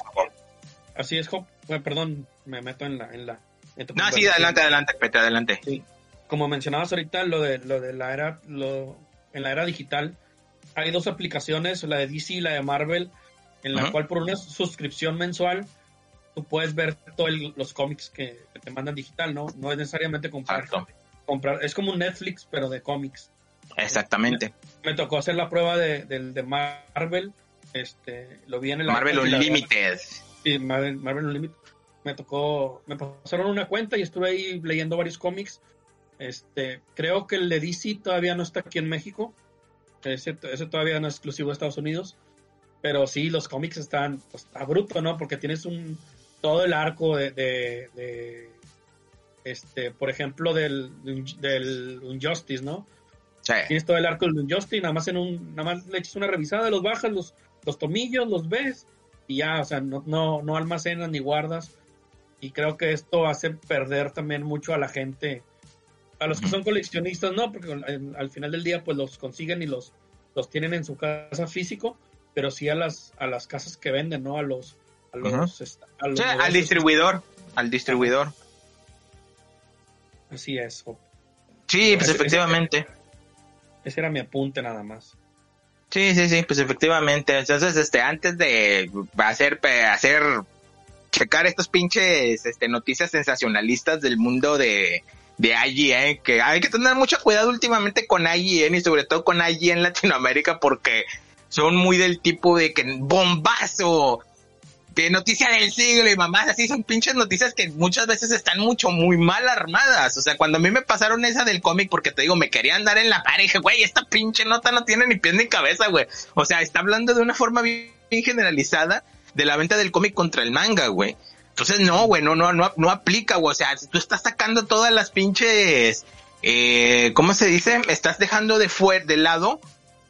Speaker 3: Así es, perdón, me meto en la... En la
Speaker 4: no, sí, adelante, adelante, Pepe, adelante. Sí.
Speaker 3: Como mencionabas ahorita, lo de, lo de la era, lo, en la era digital, hay dos aplicaciones, la de DC y la de Marvel, en la cual por una suscripción mensual tú puedes ver todos los cómics que, te mandan digital, ¿no? No es necesariamente comprar, comprar. Es como un Netflix, pero de cómics.
Speaker 4: Exactamente.
Speaker 3: Me, tocó hacer la prueba de, de, Marvel. Este, lo vi en el
Speaker 4: Marvel Unlimited.
Speaker 3: Sí, Marvel, Unlimited. Me tocó, me pasaron una cuenta y estuve ahí leyendo varios cómics. Este, creo que el de DC todavía no está aquí en México. Ese, ese todavía no es exclusivo de Estados Unidos. Pero sí, los cómics están pues, a bruto, ¿no? Porque tienes un, todo el arco de, de, este, por ejemplo, del, del Injustice, ¿no? Sí. Tienes todo el arco del Injustice, nada más en un, nada más le echas una revisada, los bajas, los, los tomillos, los ves, y ya, o sea, no, no, no almacenas ni guardas. Y creo que esto hace perder también mucho a la gente A los que son coleccionistas no, porque al, al final del día pues los consiguen y los, los tienen en su casa físico, pero sí a las, a las casas que venden, ¿no? A los... A los, est- a los
Speaker 4: Sí, al distribuidor, al distribuidor.
Speaker 3: Así es. Job.
Speaker 4: Sí, pues
Speaker 3: Ese-
Speaker 4: efectivamente.
Speaker 3: Ese era mi apunte nada más.
Speaker 4: Sí, sí, sí, pues efectivamente. Entonces, este, antes de hacer, hacer, checar estos pinches, este, noticias sensacionalistas del mundo de, de IGN, que hay que tener mucho cuidado últimamente con IGN y sobre todo con IGN Latinoamérica porque son muy del tipo de que bombazo, de noticia del siglo y mamás así son pinches noticias que muchas veces están mucho muy mal armadas. O sea, cuando a mí me pasaron esa del cómic, porque te digo, me querían dar en la pared, dije, güey, esta pinche nota no tiene ni pies ni cabeza, güey. O sea, está hablando de una forma bien, bien generalizada de la venta del cómic contra el manga, güey. Entonces, no, güey, no, no, no, no aplica, güey. O sea, si tú estás sacando todas las pinches, eh, ¿cómo se dice? Estás dejando de fuera, de lado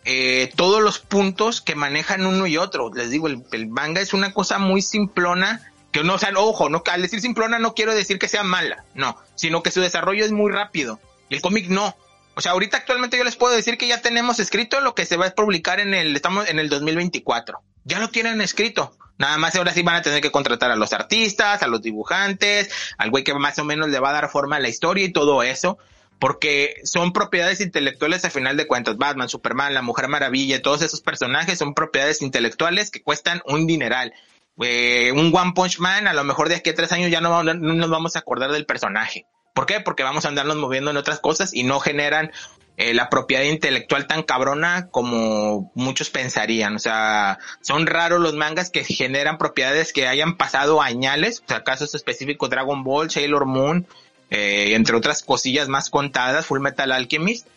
Speaker 4: eh, todos los puntos que manejan uno y otro. Les digo, el, manga es una cosa muy simplona, que no, o sea, ojo, no, al decir simplona no quiero decir que sea mala, no, sino que su desarrollo es muy rápido. El cómic no. O sea, ahorita actualmente yo les puedo decir que ya tenemos escrito lo que se va a publicar en el, estamos en el 2024. Ya lo tienen escrito. Nada más ahora sí van a tener que contratar a los artistas, a los dibujantes, al güey que más o menos le va a dar forma a la historia y todo eso porque son propiedades intelectuales a final de cuentas. Batman, Superman, la Mujer Maravilla, todos esos personajes son propiedades intelectuales que cuestan un dineral. Eh, un One Punch Man, a lo mejor de aquí a tres años ya no, no, no nos vamos a acordar del personaje. ¿Por qué? Porque vamos a andarnos moviendo en otras cosas y no generan eh, la propiedad intelectual tan cabrona como muchos pensarían. O sea, son raros los mangas que generan propiedades que hayan pasado añales. O sea, casos específicos Dragon Ball, Sailor Moon, eh, entre otras cosillas más contadas, Full Metal Alchemist,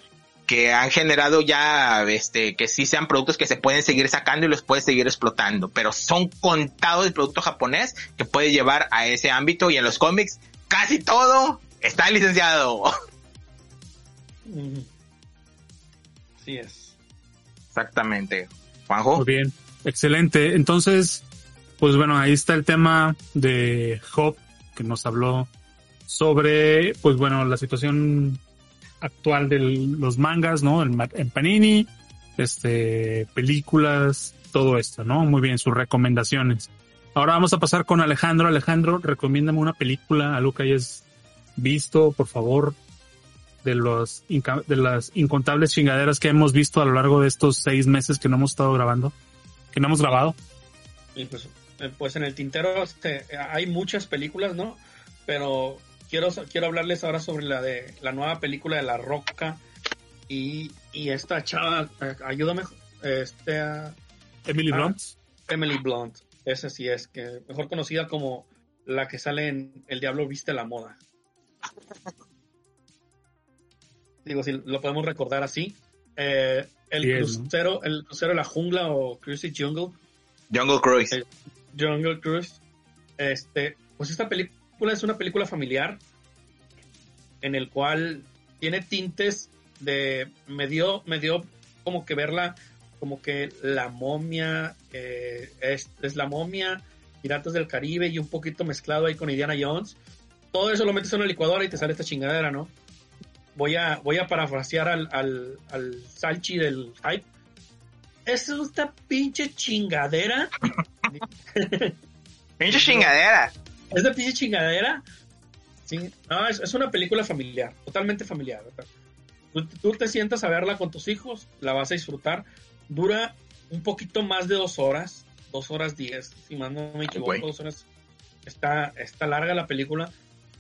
Speaker 4: que han generado ya, este, que sí sean productos que se pueden seguir sacando y los puedes seguir explotando, pero son contados el producto japonés que puede llevar a ese ámbito y en los cómics casi todo está licenciado.
Speaker 3: Así es.
Speaker 4: Exactamente. Juanjo.
Speaker 1: Muy bien, excelente. Entonces, pues bueno, ahí está el tema de Job, que nos habló sobre, pues bueno, la situación actual de los mangas, ¿no? En, Panini, este, películas, todo esto, ¿no? Muy bien, sus recomendaciones. Ahora vamos a pasar con Alejandro. Alejandro, recomiéndame una película, algo que hayas visto, por favor, de los de las incontables chingaderas que hemos visto a lo largo de estos seis meses que no hemos estado grabando, que no hemos grabado.
Speaker 3: Pues, eh, pues en el tintero este, hay muchas películas, ¿no? Pero quiero, quiero hablarles ahora sobre la de la nueva película de La Roca y, y esta chava, eh, ayúdame, este,
Speaker 1: Emily
Speaker 3: Ah.
Speaker 1: Blunt.
Speaker 3: Emily Blunt, esa sí es, que mejor conocida como la que sale en El Diablo Viste la Moda. [laughs] Digo, si lo podemos recordar así. Eh, el crucero, el crucero de la jungla o Cruisy Jungle,
Speaker 4: Jungle Cruise.
Speaker 3: Eh, Jungle Cruise. Este, pues esta película es una película familiar en el cual tiene tintes de me dio me dio como que verla como que la momia eh, es, es la momia Piratas del Caribe y un poquito mezclado ahí con Indiana Jones. Todo eso lo metes en una licuadora y te sale esta chingadera no voy a voy a parafrasear al, al, al Salchi del hype. Es esta pinche chingadera. [laughs] [laughs]
Speaker 4: Pinche chingadera.
Speaker 3: ¿Es de pinche chingadera? Sí. No, es, es una película familiar, totalmente familiar. Tú, tú te sientas a verla con tus hijos, la vas a disfrutar. Dura un poquito más de dos horas, dos horas diez, si más no me equivoco, dos horas. Está, está larga la película,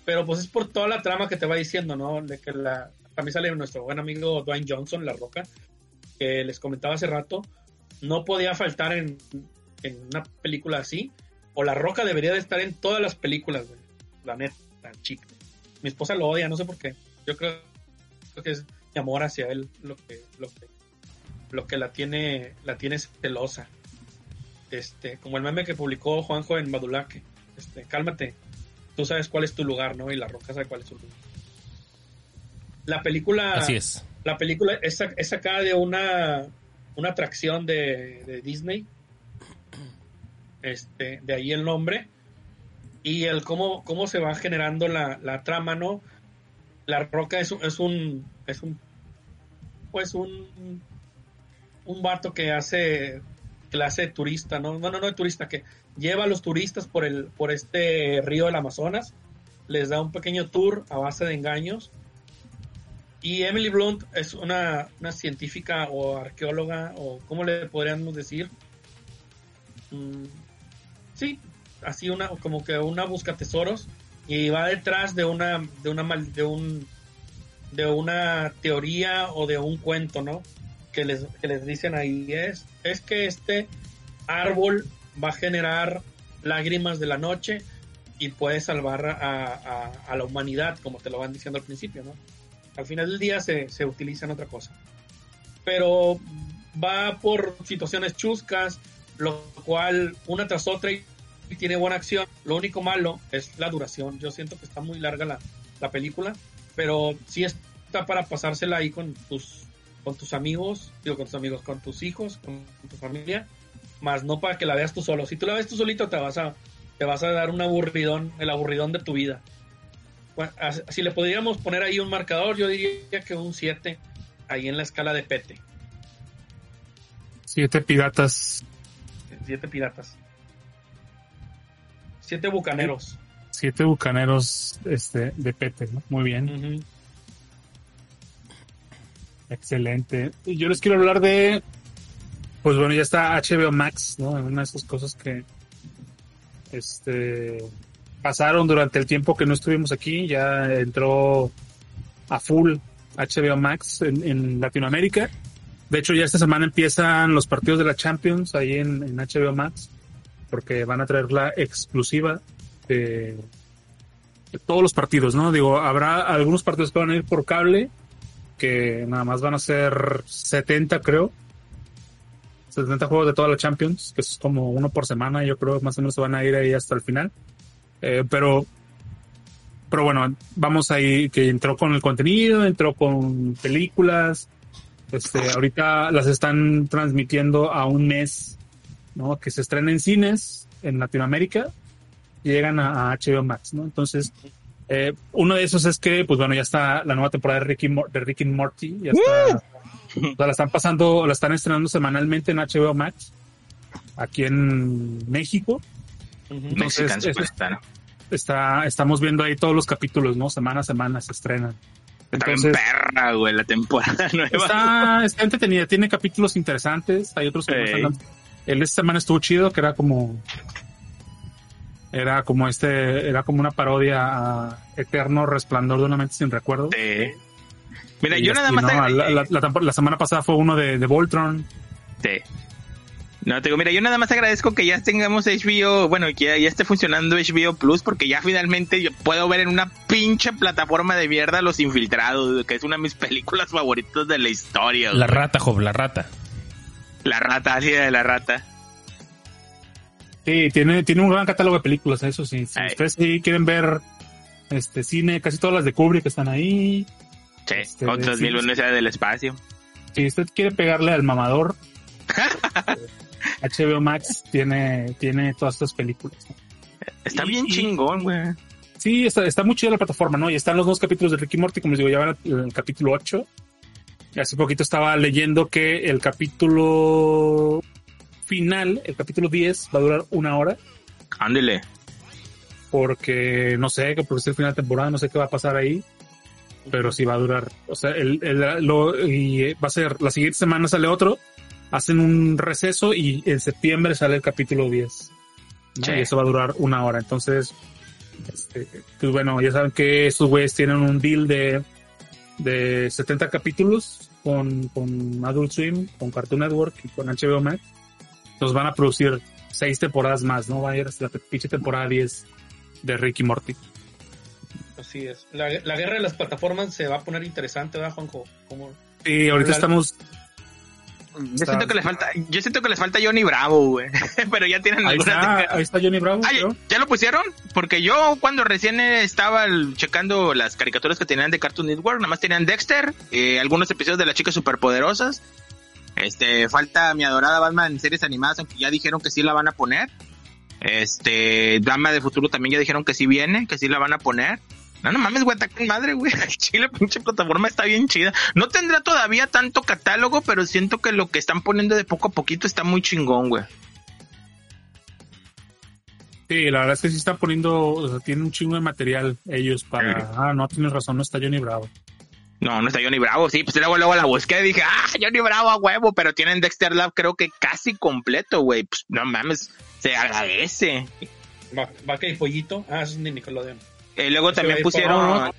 Speaker 3: pero pues es por toda la trama que te va diciendo, ¿no? De que la, también sale nuestro buen amigo Dwayne Johnson, La Roca, que les comentaba hace rato, no podía faltar en, en una película así, o La Roca debería de estar en todas las películas, güey. La neta, chica. Mi esposa lo odia, no sé por qué. Yo creo que es mi amor hacia él lo que, lo que, lo que la tiene, la tiene celosa. Este, como el meme que publicó Juanjo en Badulaque. Este, cálmate. Tú sabes cuál es tu lugar, ¿no? Y La Roca sabe cuál es su lugar. La película.
Speaker 2: Así es.
Speaker 3: La película es, es sacada de una, una atracción de, de Disney. Este, de ahí el nombre. Y el cómo, cómo se va generando la, la trama, ¿no? La Roca es, es un, es un, pues un, un vato que hace clase de turista, ¿no? No, no, no de turista, que lleva a los turistas por el, por este río del Amazonas, les da un pequeño tour a base de engaños. Y Emily Blunt es una, una científica o arqueóloga, o ¿cómo le podríamos decir? Mm, sí, así una, como que una busca tesoros y va detrás de una, de una mal- de un de una teoría o de un cuento, ¿no? Que les, que les dicen ahí es, es que este árbol va a generar lágrimas de la noche y puede salvar a, a- la humanidad, como te lo van diciendo al principio, ¿no? Al final del día se, se utiliza en otra cosa. Pero va por situaciones chuscas, lo cual una tras otra y y tiene buena acción. Lo único malo es la duración. Yo siento que está muy larga la, la película, pero sí está para pasársela ahí con tus con tus amigos, digo con tus amigos, con tus hijos, con tu familia, más no para que la veas tú solo. Si tú la ves tú solito te vas a te vas a dar un aburridón, el aburridón de tu vida. Bueno, si le podríamos poner ahí un marcador, yo diría que un 7 ahí en la escala de Pete,
Speaker 1: Siete piratas,
Speaker 3: 7 piratas. 7 bucaneros.
Speaker 1: siete bucaneros este, de Pete, ¿no? Muy bien, excelente. Yo les quiero hablar de, pues bueno, ya está HBO Max, ¿no? Una de esas cosas que, este, pasaron durante el tiempo que no estuvimos aquí, ya entró a full HBO Max en, en Latinoamérica. De hecho, ya esta semana empiezan los partidos de la Champions ahí en, en HBO Max, porque van a traer la exclusiva de, todos los partidos, ¿no? Digo, habrá algunos partidos que van a ir por cable, que nada más van a ser 70, creo. 70 juegos de toda la Champions, que es como uno por semana, yo creo, más o menos se van a ir ahí hasta el final. Eh, pero, pero bueno, vamos ahí, que entró con el contenido, entró con películas, este, ahorita las están transmitiendo a un mes, ¿no? Que se estrena en cines en Latinoamérica y llegan a, a HBO Max, ¿no? Entonces, eh, uno de esos es que, pues bueno, ya está la nueva temporada de Ricky, Mor- de Rick and Morty, ya está, o sea, la están pasando, la están estrenando semanalmente en HBO Max, aquí en México. Entonces,
Speaker 4: Mexican
Speaker 1: es-
Speaker 4: Superstar.
Speaker 1: Está, estamos viendo ahí todos los capítulos, ¿no? Semana a semana se estrenan.
Speaker 4: Está bien
Speaker 1: Entonces,
Speaker 4: perra, güey, la temporada [laughs] nueva.
Speaker 1: está, está entretenida, tiene capítulos interesantes, hay otros que no están El de esta semana estuvo chido, que era como, era como este, era como una parodia a Eterno Resplandor de una mente sin recuerdo.
Speaker 4: Sí. Mira,
Speaker 1: Y
Speaker 4: yo nada más...
Speaker 1: ¿no?
Speaker 4: te-
Speaker 1: la, la- la tempo- la semana pasada fue uno de, de Voltron.
Speaker 4: Sí. No, te digo, mira, yo nada más agradezco que ya tengamos HBO, bueno, que ya, ya esté funcionando HBO Plus, porque ya finalmente yo puedo ver en una pinche plataforma de mierda Los Infiltrados, que es una de mis [laughs] películas favoritas de la historia.
Speaker 2: La
Speaker 4: güey.
Speaker 2: rata, Job, la rata.
Speaker 4: La rata, así de la rata.
Speaker 1: Sí, tiene, tiene un gran catálogo de películas, eso sí. Si ustedes sí quieren ver este cine, casi todas las de Kubrick están ahí.
Speaker 4: Sí,
Speaker 1: Este,
Speaker 4: otros
Speaker 1: sí,
Speaker 4: mil sea del espacio.
Speaker 1: Si usted quiere pegarle al mamador, [laughs] HBO Max tiene, tiene todas estas películas. ¿no?
Speaker 4: Está
Speaker 1: Y-
Speaker 4: bien chingón, güey.
Speaker 1: Sí, está, está muy chida la plataforma, ¿no? Y están los dos capítulos de Ricky Morty, como les digo, ya van al el capítulo 8. Hace poquito estaba leyendo que el capítulo final, el capítulo 10, va a durar una hora.
Speaker 4: Ándele.
Speaker 1: Porque no sé, que porque es el final de temporada, no sé qué va a pasar ahí. Pero sí va a durar. O sea, el, el- lo, y eh, va a ser, la siguiente semana sale otro. Hacen un receso y en septiembre sale el capítulo 10. ¿no?
Speaker 4: Sí.
Speaker 1: Y eso va a durar una hora. Entonces, este, pues bueno, ya saben que estos güeyes tienen un deal de, de 70 capítulos con, con Adult Swim, con Cartoon Network y con HBO Max. Nos van a producir seis temporadas más, ¿no? Va a ir hasta la pinche temporada 10 de Ricky Morty.
Speaker 3: Así es. La, la guerra de las plataformas se va a poner interesante, ¿verdad, Juanjo?
Speaker 1: Y ahorita estamos,
Speaker 4: Yo siento que les falta, yo siento que les falta Johnny Bravo, güey. [laughs] Pero ya tienen
Speaker 1: ahí está, ahí está Johnny Bravo.
Speaker 4: Ah, ¿ya, lo pusieron? Porque yo cuando recién estaba checando las caricaturas que tenían de Cartoon Network, nada más tenían Dexter, eh, algunos episodios de las chicas superpoderosas. Este, falta mi adorada Batman en series animadas, aunque ya dijeron que sí la van a poner. Este, Dama de Futuro también ya dijeron que sí viene, que sí la van a poner. No, no mames, güey, está con madre, güey. [laughs] Chile, pinche plataforma está bien chida. No tendrá todavía tanto catálogo, pero siento que lo que están poniendo de poco a poquito está muy chingón, güey.
Speaker 1: Sí, la verdad es que sí están poniendo, o sea, tienen un chingo de material ellos para... Ah, no, tienes razón, no está Johnny Bravo.
Speaker 4: No, no está Johnny Bravo, sí, pues luego, luego la busqué y dije, ah, Johnny Bravo a huevo, pero tienen Dexter Lab creo que casi completo, güey. Pues no mames, se agradece.
Speaker 3: Vaca y Pollito, ah, es de Nickelodeon.
Speaker 4: Y luego también pusieron...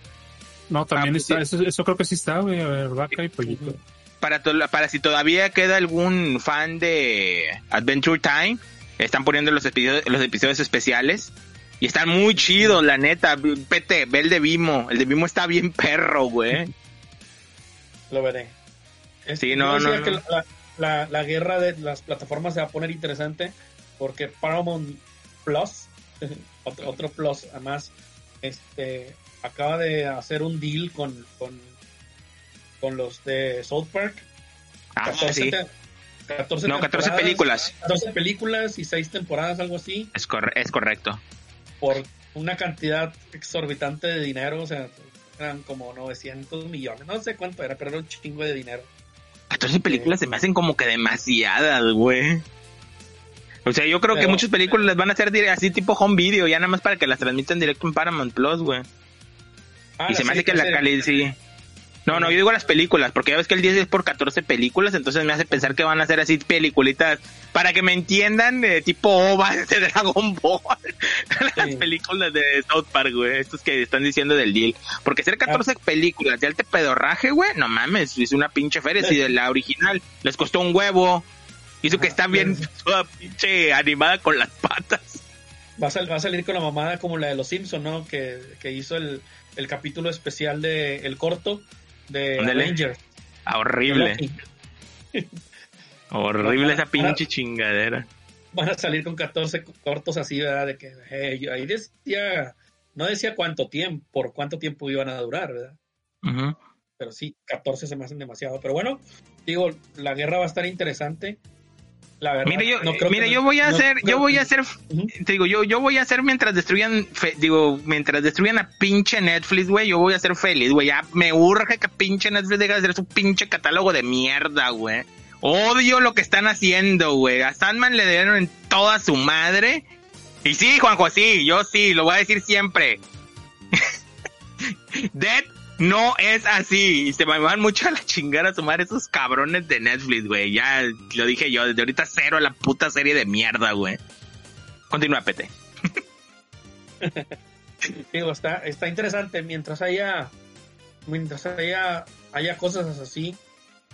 Speaker 1: No, también
Speaker 4: Ah,
Speaker 1: está,
Speaker 4: pues
Speaker 1: eso, eso creo que sí está, güey, a ver, vaca y pollito.
Speaker 4: para, to- para si todavía queda algún fan de Adventure Time, están poniendo los episodios, los episodios especiales. Y están muy chidos, la neta. Pete, ve el de Vimo. El de Vimo está bien perro, güey.
Speaker 3: Lo veré. Es-
Speaker 4: Sí, no, no,
Speaker 3: que
Speaker 4: no.
Speaker 3: La, la- la guerra de las plataformas se va a poner interesante porque Paramount Plus, [laughs] otro, otro Plus, además, este acaba de hacer un deal con, con, con los de South Park.
Speaker 4: Ah,
Speaker 3: 14,
Speaker 4: sí.
Speaker 3: te- 14
Speaker 4: No, 14
Speaker 3: temporadas,
Speaker 4: películas.
Speaker 3: 14 películas y 6 temporadas, algo así,
Speaker 4: Es, corre- es correcto.
Speaker 3: por una cantidad exorbitante de dinero, o sea, eran como 900 millones, no sé cuánto era, pero era un chingo de dinero.
Speaker 4: 14 películas se me hacen como que demasiadas, güey. O sea, yo creo que muchas películas las van a hacer así tipo home video, ya nada más para que las transmitan directo en Paramount Plus, güey.
Speaker 3: Ah,
Speaker 4: y se me hace que la calidad sí. No, no, yo digo las películas, porque ya ves que el 10 es por 14 películas, entonces me hace pensar que van a ser así peliculitas, para que me entiendan, de tipo OVA [laughs] de Dragon Ball, [laughs] las
Speaker 3: Sí.
Speaker 4: películas de South Park, güey, estos que están diciendo del deal. Porque ser 14 películas de alto pedorraje, güey, no mames, es una pinche feria, si de la original les costó un huevo, hizo que
Speaker 3: Ajá,
Speaker 4: está bien toda pinche animada con las patas.
Speaker 3: Va a, sal- va a salir con la mamada como la de los Simpson, ¿no? Que, que hizo el, el capítulo especial de el corto de. Avengers.
Speaker 4: Ah, horrible, [laughs] horrible esa pinche chingadera.
Speaker 3: Van a salir con 14 cortos así, ¿verdad? De que ahí decía, no decía cuánto tiempo, por cuánto tiempo iban a durar, ¿verdad? Pero sí, 14 se me hacen demasiado. Pero bueno, digo, la guerra va a estar interesante. La verdad,
Speaker 4: Mira, yo,
Speaker 3: no creo
Speaker 4: mira,
Speaker 3: que-
Speaker 4: yo voy a
Speaker 3: no
Speaker 4: hacer, yo voy a hacer, te digo, yo, yo voy a hacer mientras destruyan, fe- digo, mientras destruyan a pinche Netflix, güey, yo voy a ser feliz, güey, ya me urge que pinche Netflix deje de hacer su pinche catálogo de mierda, güey. Odio lo que están haciendo, güey. A Sandman le dieron en toda su madre. Y sí, Juanjo, sí, yo sí, lo voy a decir siempre. [laughs] Dead no es así. Y se me van mucho a la chingada a sumar esos cabrones de Netflix, güey. Ya lo dije yo, desde ahorita cero a la puta serie de mierda, güey. Continúa, Pete. [laughs]
Speaker 3: digo, está, está interesante mientras haya mientras haya haya cosas así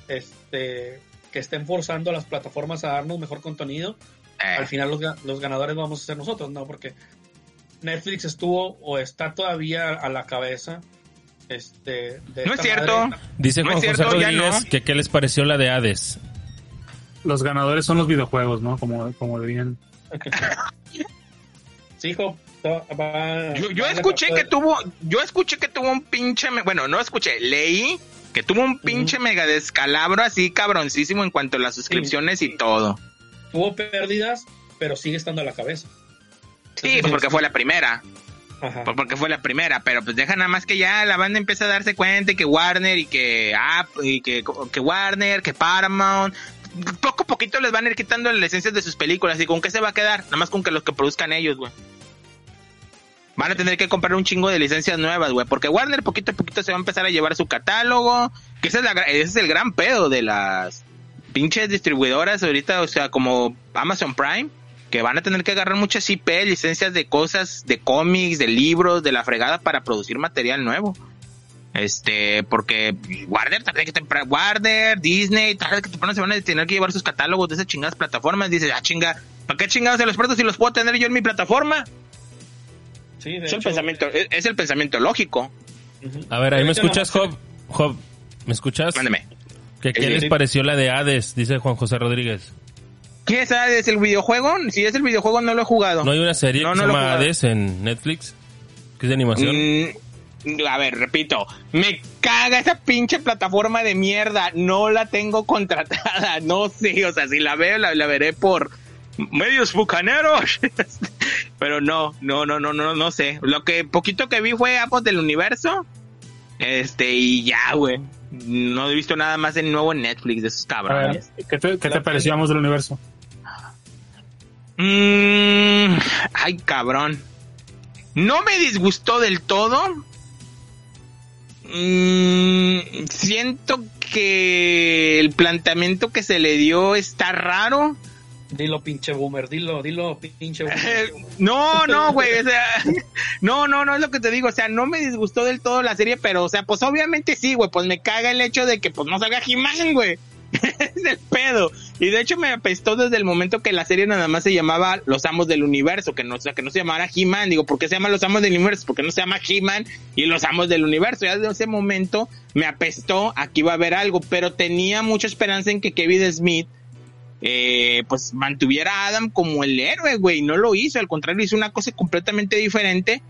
Speaker 3: este que estén forzando a las plataformas a darnos mejor contenido
Speaker 4: Eh,
Speaker 3: al final los, los ganadores vamos a ser nosotros no porque Netflix estuvo o está todavía a la cabeza este de
Speaker 4: no es cierto.
Speaker 3: madre.
Speaker 2: Dice
Speaker 4: No
Speaker 2: Juan
Speaker 4: es
Speaker 2: José
Speaker 4: cierto, ya
Speaker 2: Rodríguez
Speaker 4: no.
Speaker 2: que qué les pareció la de Hades.
Speaker 1: Los ganadores son los videojuegos, ¿no? Como, como bien. [laughs]
Speaker 3: sí hijo
Speaker 4: Yo, escuché que tuvo, yo escuché que tuvo un pinche, bueno, no escuché, leí que tuvo un pinche mega descalabro así cabroncísimo en cuanto a las suscripciones y todo.
Speaker 3: tuvo pérdidas pero sigue estando a la cabeza
Speaker 4: Sí, porque fue la primera. Pues porque fue la primera, pero pues deja nada más que ya la banda empieza a darse cuenta y que Warner y que Apple y que, que Warner, que Paramount, poco a poquito les van a ir quitando las licencias de sus películas. Y con qué se va a quedar, nada más con que los que produzcan ellos, güey. Van a tener que comprar un chingo de licencias nuevas, güey, porque Warner poquito a poquito se va a empezar a llevar su catálogo, que es, la ese es el gran pedo de las pinches distribuidoras ahorita, o sea, como Amazon Prime, que van a tener que agarrar muchas IP, licencias de cosas, de cómics, de libros, de la fregada para producir material nuevo. Este, porque Warner, tarde que temprano, Warner, Disney, tarde que temprano se van a tener que llevar sus catálogos de esas chingadas plataformas. Dice, ah, chinga, ¿para qué chingados se los presto si los puedo tener yo en mi plataforma?
Speaker 3: sí de
Speaker 4: Es el pensamiento, es, es el pensamiento lógico.
Speaker 2: A ver, ahí me escuchas, Job. Job, ¿me escuchas?
Speaker 4: Mándeme.
Speaker 2: ¿Qué, qué les pareció la de Hades? Dice Juan José Rodríguez.
Speaker 4: ¿Qué es Hades? ¿El videojuego? Si es el videojuego, no lo he jugado.
Speaker 2: ¿No hay una serie
Speaker 4: No,
Speaker 2: que
Speaker 4: no
Speaker 2: se llama. Hades en Netflix? Que es de animación.
Speaker 4: Mm, a ver, repito, me caga esa pinche plataforma de mierda, no la tengo [laughs] contratada, no sé, o sea, si la veo, la, la veré por medios bucaneros. [laughs] Pero no, no, no, no, no, no sé. Lo que poquito que vi fue Apos del Universo. Este, y ya, güey. No he visto nada más en nuevo en Netflix de esos cabrones.
Speaker 1: ¿qué te, qué te pareció Amos del Universo?
Speaker 4: Mm, ay, cabrón. No me disgustó del todo. Mm, siento que el planteamiento que se le dio está raro.
Speaker 3: Dilo, pinche boomer, dilo, dilo, pinche
Speaker 4: Eh,
Speaker 3: boomer.
Speaker 4: No, no, güey, o sea, [laughs] no, no, no es lo que te digo, o sea, no me disgustó del todo la serie, pero, o sea, pues obviamente sí, güey, pues me caga el hecho de que, pues, no salga He-Man, güey, [laughs] es el pedo, y de hecho me apestó desde el momento que la serie nada más se llamaba Los Amos del Universo, que no, sea, que no se llamara He-Man, digo, ¿por qué se llama Los Amos del Universo? Porque no se llama He-Man y Los Amos del Universo, ya desde ese momento me apestó, aquí va a haber algo, pero tenía mucha esperanza en que Kevin Smith eh, pues mantuviera a Adam como el héroe, güey. No lo hizo, al contrario, hizo una cosa completamente diferente.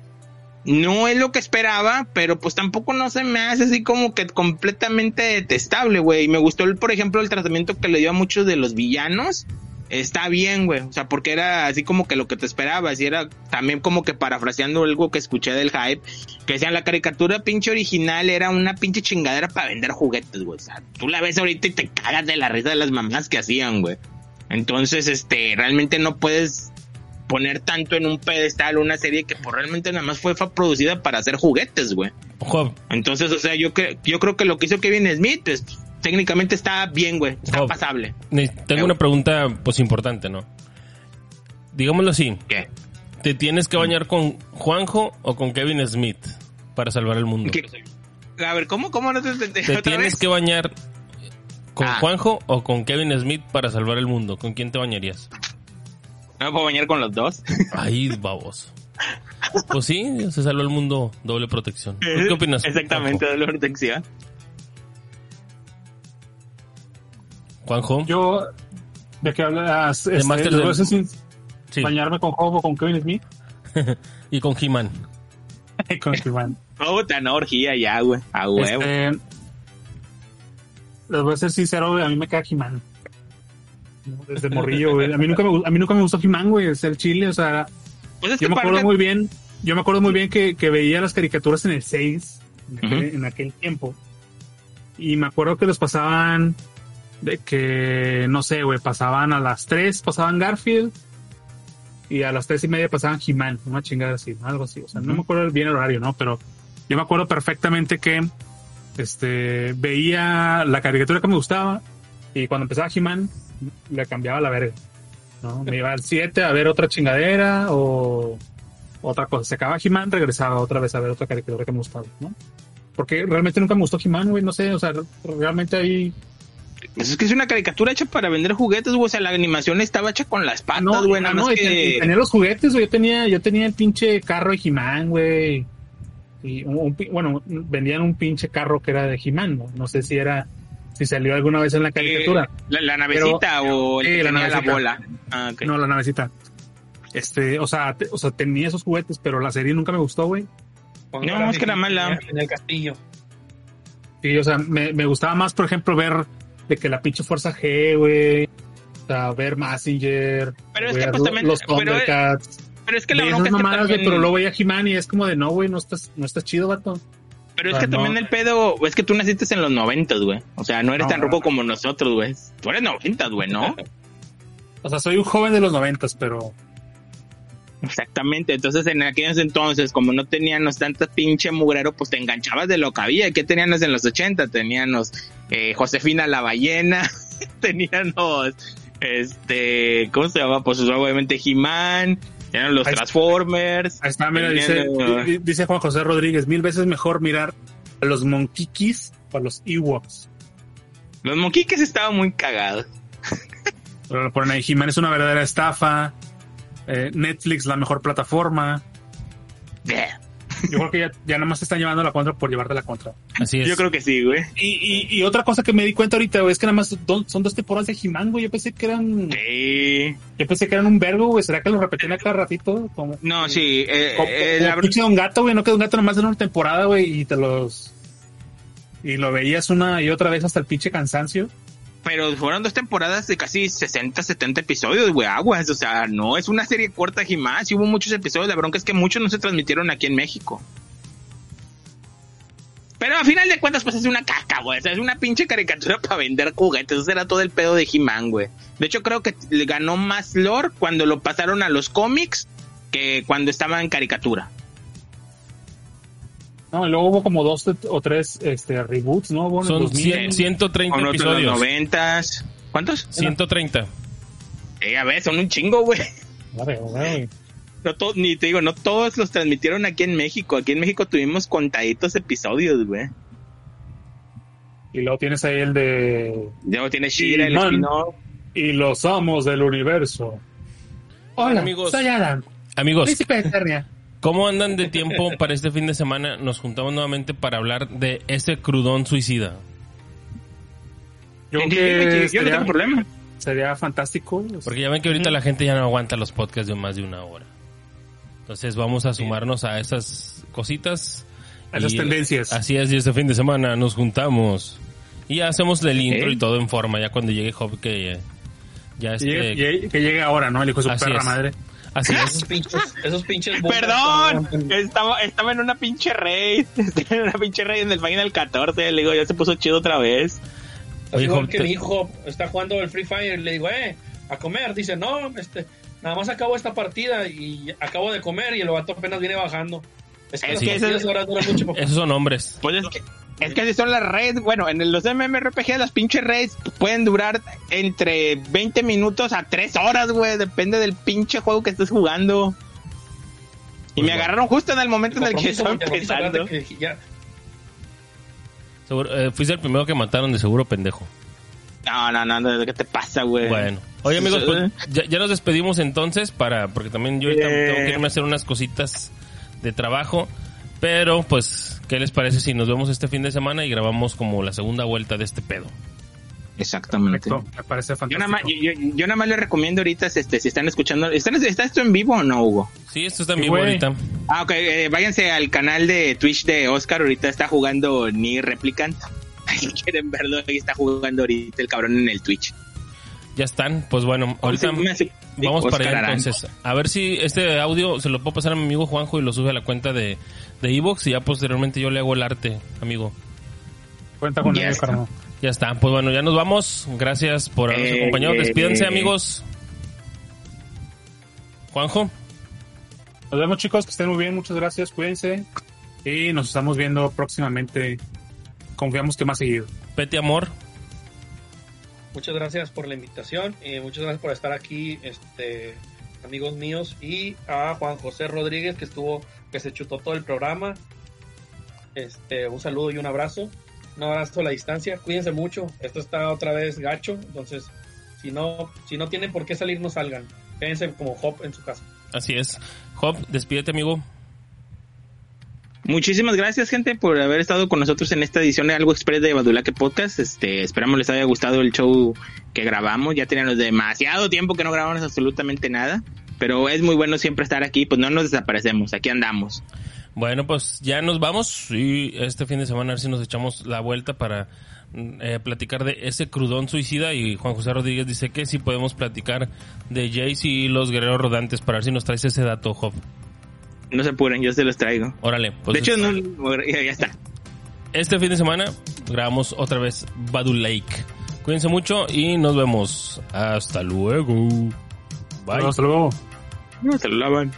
Speaker 4: No es lo que esperaba, pero pues tampoco no se me hace así como que completamente detestable, güey. Y me gustó, el, por ejemplo, el tratamiento que le dio a muchos de los villanos. Está bien, güey. O sea, porque era así como que lo que te esperabas. Y era también como que parafraseando algo que escuché del hype. Que decían, la caricatura pinche original era una pinche chingadera para vender juguetes, güey. O sea, tú la ves ahorita y te cagas de la risa de las mamás que hacían, güey. Entonces, este, realmente no puedes poner tanto en un pedestal una serie que pues, realmente nada más fue, producida para hacer juguetes, güey.
Speaker 2: Job,
Speaker 4: Entonces, o sea, yo, cre- yo creo que lo que hizo Kevin Smith, pues, técnicamente está bien, güey. Está
Speaker 2: Job.
Speaker 4: pasable.
Speaker 2: tengo una pregunta pues importante, ¿no? Digámoslo así,
Speaker 4: ¿Qué?
Speaker 2: ¿te tienes que bañar con Juanjo o con Kevin Smith para salvar el mundo?
Speaker 4: ¿Qué? A ver, ¿cómo? ¿Cómo no te entendí?
Speaker 2: ¿Te
Speaker 4: ¿Otra
Speaker 2: tienes
Speaker 4: vez?
Speaker 2: que bañar con
Speaker 4: Ah.
Speaker 2: Juanjo o con Kevin Smith para salvar el mundo? ¿Con quién te bañarías?
Speaker 4: ¿No me puedo bañar con los dos?
Speaker 2: Ay, babos. Pues sí, se salvó el mundo, doble protección. ¿Tú ¿Qué opinas?
Speaker 4: Exactamente, de la protección.
Speaker 2: Juanjo.
Speaker 1: Yo, ¿de qué hablas? Este,
Speaker 2: Masters
Speaker 1: ¿les voy
Speaker 2: del-
Speaker 1: a decir sin
Speaker 2: Sí.
Speaker 1: bañarme con Job o con Kevin Smith? [laughs]
Speaker 2: Y con He-Man. [laughs]
Speaker 1: con He-Man.
Speaker 4: Puta, no, orgía ya, güey. A huevo.
Speaker 1: Este, les voy a ser sincero, a mí me cae He-Man. Desde morrillo, güey. A mí nunca me, a mí nunca me gustó He-Man, güey, es el chile, o sea,
Speaker 4: Pues es
Speaker 1: yo me acuerdo muy bien, yo me acuerdo muy bien que, que veía las caricaturas en el 6, en aquel,
Speaker 4: Ujú.
Speaker 1: en aquel tiempo. Y me acuerdo que los pasaban de que, no sé, güey, pasaban a las 3, pasaban Garfield, y a las tres y media pasaban He-Man, una chingada así, ¿no? algo así. O sea, no me acuerdo bien el horario, ¿no? Pero yo me acuerdo perfectamente que este veía la caricatura que me gustaba y cuando empezaba He-Man le cambiaba la verga. ¿no? Me iba al 7 a ver otra chingadera o otra cosa. Se acababa He-Man, regresaba otra vez a ver otra caricatura que me gustaba, ¿no? Porque realmente nunca me gustó He-Man, güey, no sé, o sea, realmente ahí
Speaker 4: Pues es que es una caricatura hecha para vender juguetes, güey. O sea, la animación estaba hecha con las patas,
Speaker 1: no,
Speaker 4: güey. nada
Speaker 1: no,
Speaker 4: más que...
Speaker 1: tenía los juguetes, güey. Yo tenía, yo tenía el pinche carro de He-Man, güey. Y un, un pi- bueno, vendían un pinche carro que era de He-Man, ¿no? No sé si era, si salió alguna vez en la caricatura.
Speaker 4: Eh, la, la navecita o el que
Speaker 1: la
Speaker 4: tenía la
Speaker 1: navecita.
Speaker 4: bola. Ah.
Speaker 1: No, la navecita. Este, o sea, te- o sea, tenía esos juguetes, pero la serie nunca me gustó, güey.
Speaker 3: Cuando
Speaker 4: No,
Speaker 3: era
Speaker 4: es que era mala.
Speaker 3: En el castillo.
Speaker 1: Sí, o sea, me, me gustaba más, por ejemplo, ver de que la pinche Fuerza G, güey. O sea, ver Massinger.
Speaker 4: Pero es que, pues, también-
Speaker 1: los
Speaker 4: pero,
Speaker 1: Thundercats.
Speaker 4: Pero es que la
Speaker 1: esas
Speaker 4: es que
Speaker 1: pero luego veía He-Man y es como de, no, güey, no estás, no estás chido, vato.
Speaker 4: Pero es que
Speaker 1: no.
Speaker 4: también el pedo, es que tú naciste en los noventas, güey. O sea, no eres
Speaker 1: No,
Speaker 4: tan
Speaker 1: no,
Speaker 4: roco
Speaker 1: no.
Speaker 4: como nosotros, güey. Tú eres noventas, güey, ¿no? [laughs]
Speaker 1: O sea, soy un joven de los noventas, pero
Speaker 4: Exactamente. Entonces, en aquellos entonces, como no teníamos tanta pinche mugrero, pues te enganchabas de lo que había. ¿Qué teníamos en los 80? Teníamos eh, Josefina la ballena, [laughs] teníamos, este, ¿cómo se llama? Pues obviamente He-Man, los
Speaker 1: Ahí.
Speaker 4: Transformers.
Speaker 1: ahí está, mira, dice, dice Juan José Rodríguez, mil veces mejor mirar a los Monkikis o a los Ewoks.
Speaker 4: Los monquiques estaban muy cagados. [laughs]
Speaker 1: Pero lo ponen ahí, una verdadera estafa. eh, Netflix, la mejor plataforma.
Speaker 4: Yeah. [laughs]
Speaker 1: Yo creo que ya, ya nada más te están llevando la contra por llevarte la contra.
Speaker 2: Así es.
Speaker 4: Yo creo que sí, güey.
Speaker 1: Y, y, y otra cosa que me di cuenta ahorita, güey, es que nada más do- son dos temporadas de He-Man, güey. Yo pensé que eran,
Speaker 4: Sí.
Speaker 1: yo pensé que eran un vergo, güey. ¿Será que lo repetían a cada ratito? Como,
Speaker 4: No, sí. eh,
Speaker 1: como,
Speaker 4: eh,
Speaker 1: como
Speaker 4: la-
Speaker 1: pinche Don Gato, güey. No que Don Gato nomás era una temporada, güey, y te los... Y lo veías una y otra vez hasta el pinche cansancio.
Speaker 4: Pero fueron dos temporadas de casi 60, 70 episodios, güey, aguas. O sea, no es una serie corta, Jimás. Y hubo muchos episodios. La bronca es que muchos no se transmitieron aquí en México. Pero a final de cuentas, pues es una caca, güey. O sea, es una pinche caricatura [laughs] para vender juguetes. Eso era todo el pedo de He-Man, güey. De hecho, creo que le ganó más lore cuando lo pasaron a los cómics que cuando estaba en caricatura.
Speaker 1: No, y luego hubo como dos o tres este, reboots, ¿no? El
Speaker 2: Son
Speaker 1: 2000.
Speaker 2: cien- 130
Speaker 4: Con otros de los
Speaker 2: episodios.
Speaker 4: noventas. ¿Cuántos?
Speaker 2: 130.
Speaker 4: Eh, a ver, son un chingo, güey.
Speaker 1: Madre, güey.
Speaker 4: No to- ni te digo, no todos los transmitieron aquí en México. Aquí en México tuvimos contaditos episodios, güey.
Speaker 1: Y luego tienes ahí el de...
Speaker 4: Luego tiene Shira, el
Speaker 1: Man.
Speaker 4: spin-off.
Speaker 1: Y los amos del universo. Hola,
Speaker 2: Amigos.
Speaker 1: soy Adam,
Speaker 2: Amigos,
Speaker 1: príncipe de Eternia.
Speaker 2: ¿Cómo andan de tiempo para este fin de semana? Nos juntamos nuevamente para hablar de ese crudón suicida.
Speaker 1: Yo creo que
Speaker 4: yo no
Speaker 1: sería,
Speaker 4: tengo problema.
Speaker 1: sería fantástico.
Speaker 2: Porque ya ven que ahorita la gente ya no aguanta los podcasts de más de una hora. Entonces vamos a sumarnos a esas cositas.
Speaker 1: A esas tendencias.
Speaker 2: Así es, y este fin de semana nos juntamos. Y ya hacemos el intro y todo en forma, ya cuando llegue Job que ya
Speaker 1: Que
Speaker 2: este...
Speaker 1: llegue, llegue- que llegue ahora, ¿no? El hijo de su
Speaker 2: Así
Speaker 1: perra
Speaker 2: es.
Speaker 1: madre.
Speaker 2: Así
Speaker 3: Esos
Speaker 2: es.
Speaker 3: pinches, esos pinches bombas
Speaker 4: Perdón, estaba, estaba en una pinche raid. [laughs] Estaba en una pinche raid en el Final 14. Le digo, ya se puso chido otra vez.
Speaker 2: Oye,
Speaker 3: igual que
Speaker 2: te-
Speaker 3: mi hijo está jugando el Free Fire, le digo, eh, a comer. Dice, no, este, nada más acabo esta partida y acabo de comer y el vato apenas viene bajando. Es que,
Speaker 4: Es
Speaker 3: las
Speaker 4: que
Speaker 3: partidas
Speaker 4: eso-
Speaker 3: ahora duran mucho.
Speaker 2: Esos son hombres.
Speaker 4: Pues es que, es que así son las raids. Bueno, en los MMORPG las pinches raids pueden durar entre 20 minutos a 3 horas, güey. Depende del pinche juego que estés jugando. Y me
Speaker 2: bueno.
Speaker 4: agarraron justo en el momento en el que estaba empezando.
Speaker 3: que ya-
Speaker 2: Seguro- eh, fuiste el primero que mataron de seguro pendejo.
Speaker 4: No, no, no, no, ¿qué te pasa, güey?
Speaker 2: Bueno. Oye amigos, pues, [laughs] ya, ya nos despedimos entonces para porque también yo ahorita
Speaker 4: Eh.
Speaker 2: tengo que irme a hacer unas cositas de trabajo. Pero pues, ¿qué les parece si nos vemos este fin de semana y grabamos como la segunda vuelta de este pedo?
Speaker 4: Exactamente.
Speaker 1: Perfecto, me parece
Speaker 4: Yo
Speaker 1: fantástico.
Speaker 4: nada, más, yo, yo- yo nada más les recomiendo ahorita, este, si están escuchando, ¿están, ¿está esto en vivo o no, Hugo?
Speaker 2: Sí, esto está en
Speaker 1: Sí,
Speaker 2: vivo ahorita.
Speaker 4: Ah, ok, eh, váyanse al canal de Twitch de Oscar, ahorita está jugando Ni Replicant. [laughs] Si quieren verlo, ahí está jugando ahorita el cabrón en el Twitch.
Speaker 2: Ya están. Pues bueno, ahorita
Speaker 4: Sí, me hace-
Speaker 2: vamos
Speaker 4: Oscar
Speaker 2: para allá entonces. A ver si este audio se lo puedo pasar a mi amigo Juanjo y lo sube a la cuenta de de Evox y ya posteriormente yo le hago el arte, amigo.
Speaker 1: Cuenta con ello, carnal.
Speaker 2: Ya está. Pues bueno, ya nos vamos. Gracias por habernos
Speaker 4: Eh,
Speaker 2: acompañado. Despídanse,
Speaker 4: eh.
Speaker 2: amigos. Juanjo.
Speaker 1: Nos vemos, chicos. Que estén muy bien. Muchas gracias. Cuídense. Y nos estamos viendo próximamente. Confiamos que más seguido.
Speaker 2: Pete Amor.
Speaker 3: Muchas gracias por la invitación y muchas gracias por estar aquí, este, amigos míos, y a Juan José Rodríguez que estuvo, que se chutó todo el programa. Este, un saludo y un abrazo. Un abrazo a la distancia. Cuídense mucho. Esto está otra vez gacho, entonces si no, si no tienen por qué salir, no salgan. Quédense como Hop en su casa.
Speaker 2: Así es. Job, despídete, amigo.
Speaker 4: Muchísimas gracias, gente, por haber estado con nosotros en esta edición de Algo Express de Badulaque Podcast. Este, esperamos les haya gustado el show que grabamos. Ya teníamos demasiado tiempo que no grabamos absolutamente nada. Pero es muy bueno siempre estar aquí, pues no nos desaparecemos, aquí andamos.
Speaker 2: Bueno, pues ya nos vamos y este fin de semana a ver si nos echamos la vuelta para mm, eh, platicar de ese crudón suicida y Juan José Rodríguez dice que sí podemos platicar de Jace y los guerreros rodantes para ver si nos traes ese dato, Job.
Speaker 4: No se apuren, yo se los traigo.
Speaker 2: Órale, pues
Speaker 4: de hecho, no, ya, ya está.
Speaker 2: este fin de semana grabamos otra vez Badu Lake. Cuídense mucho y nos vemos. Hasta luego. Bye.
Speaker 1: Hasta luego.
Speaker 4: No, se lo lavan.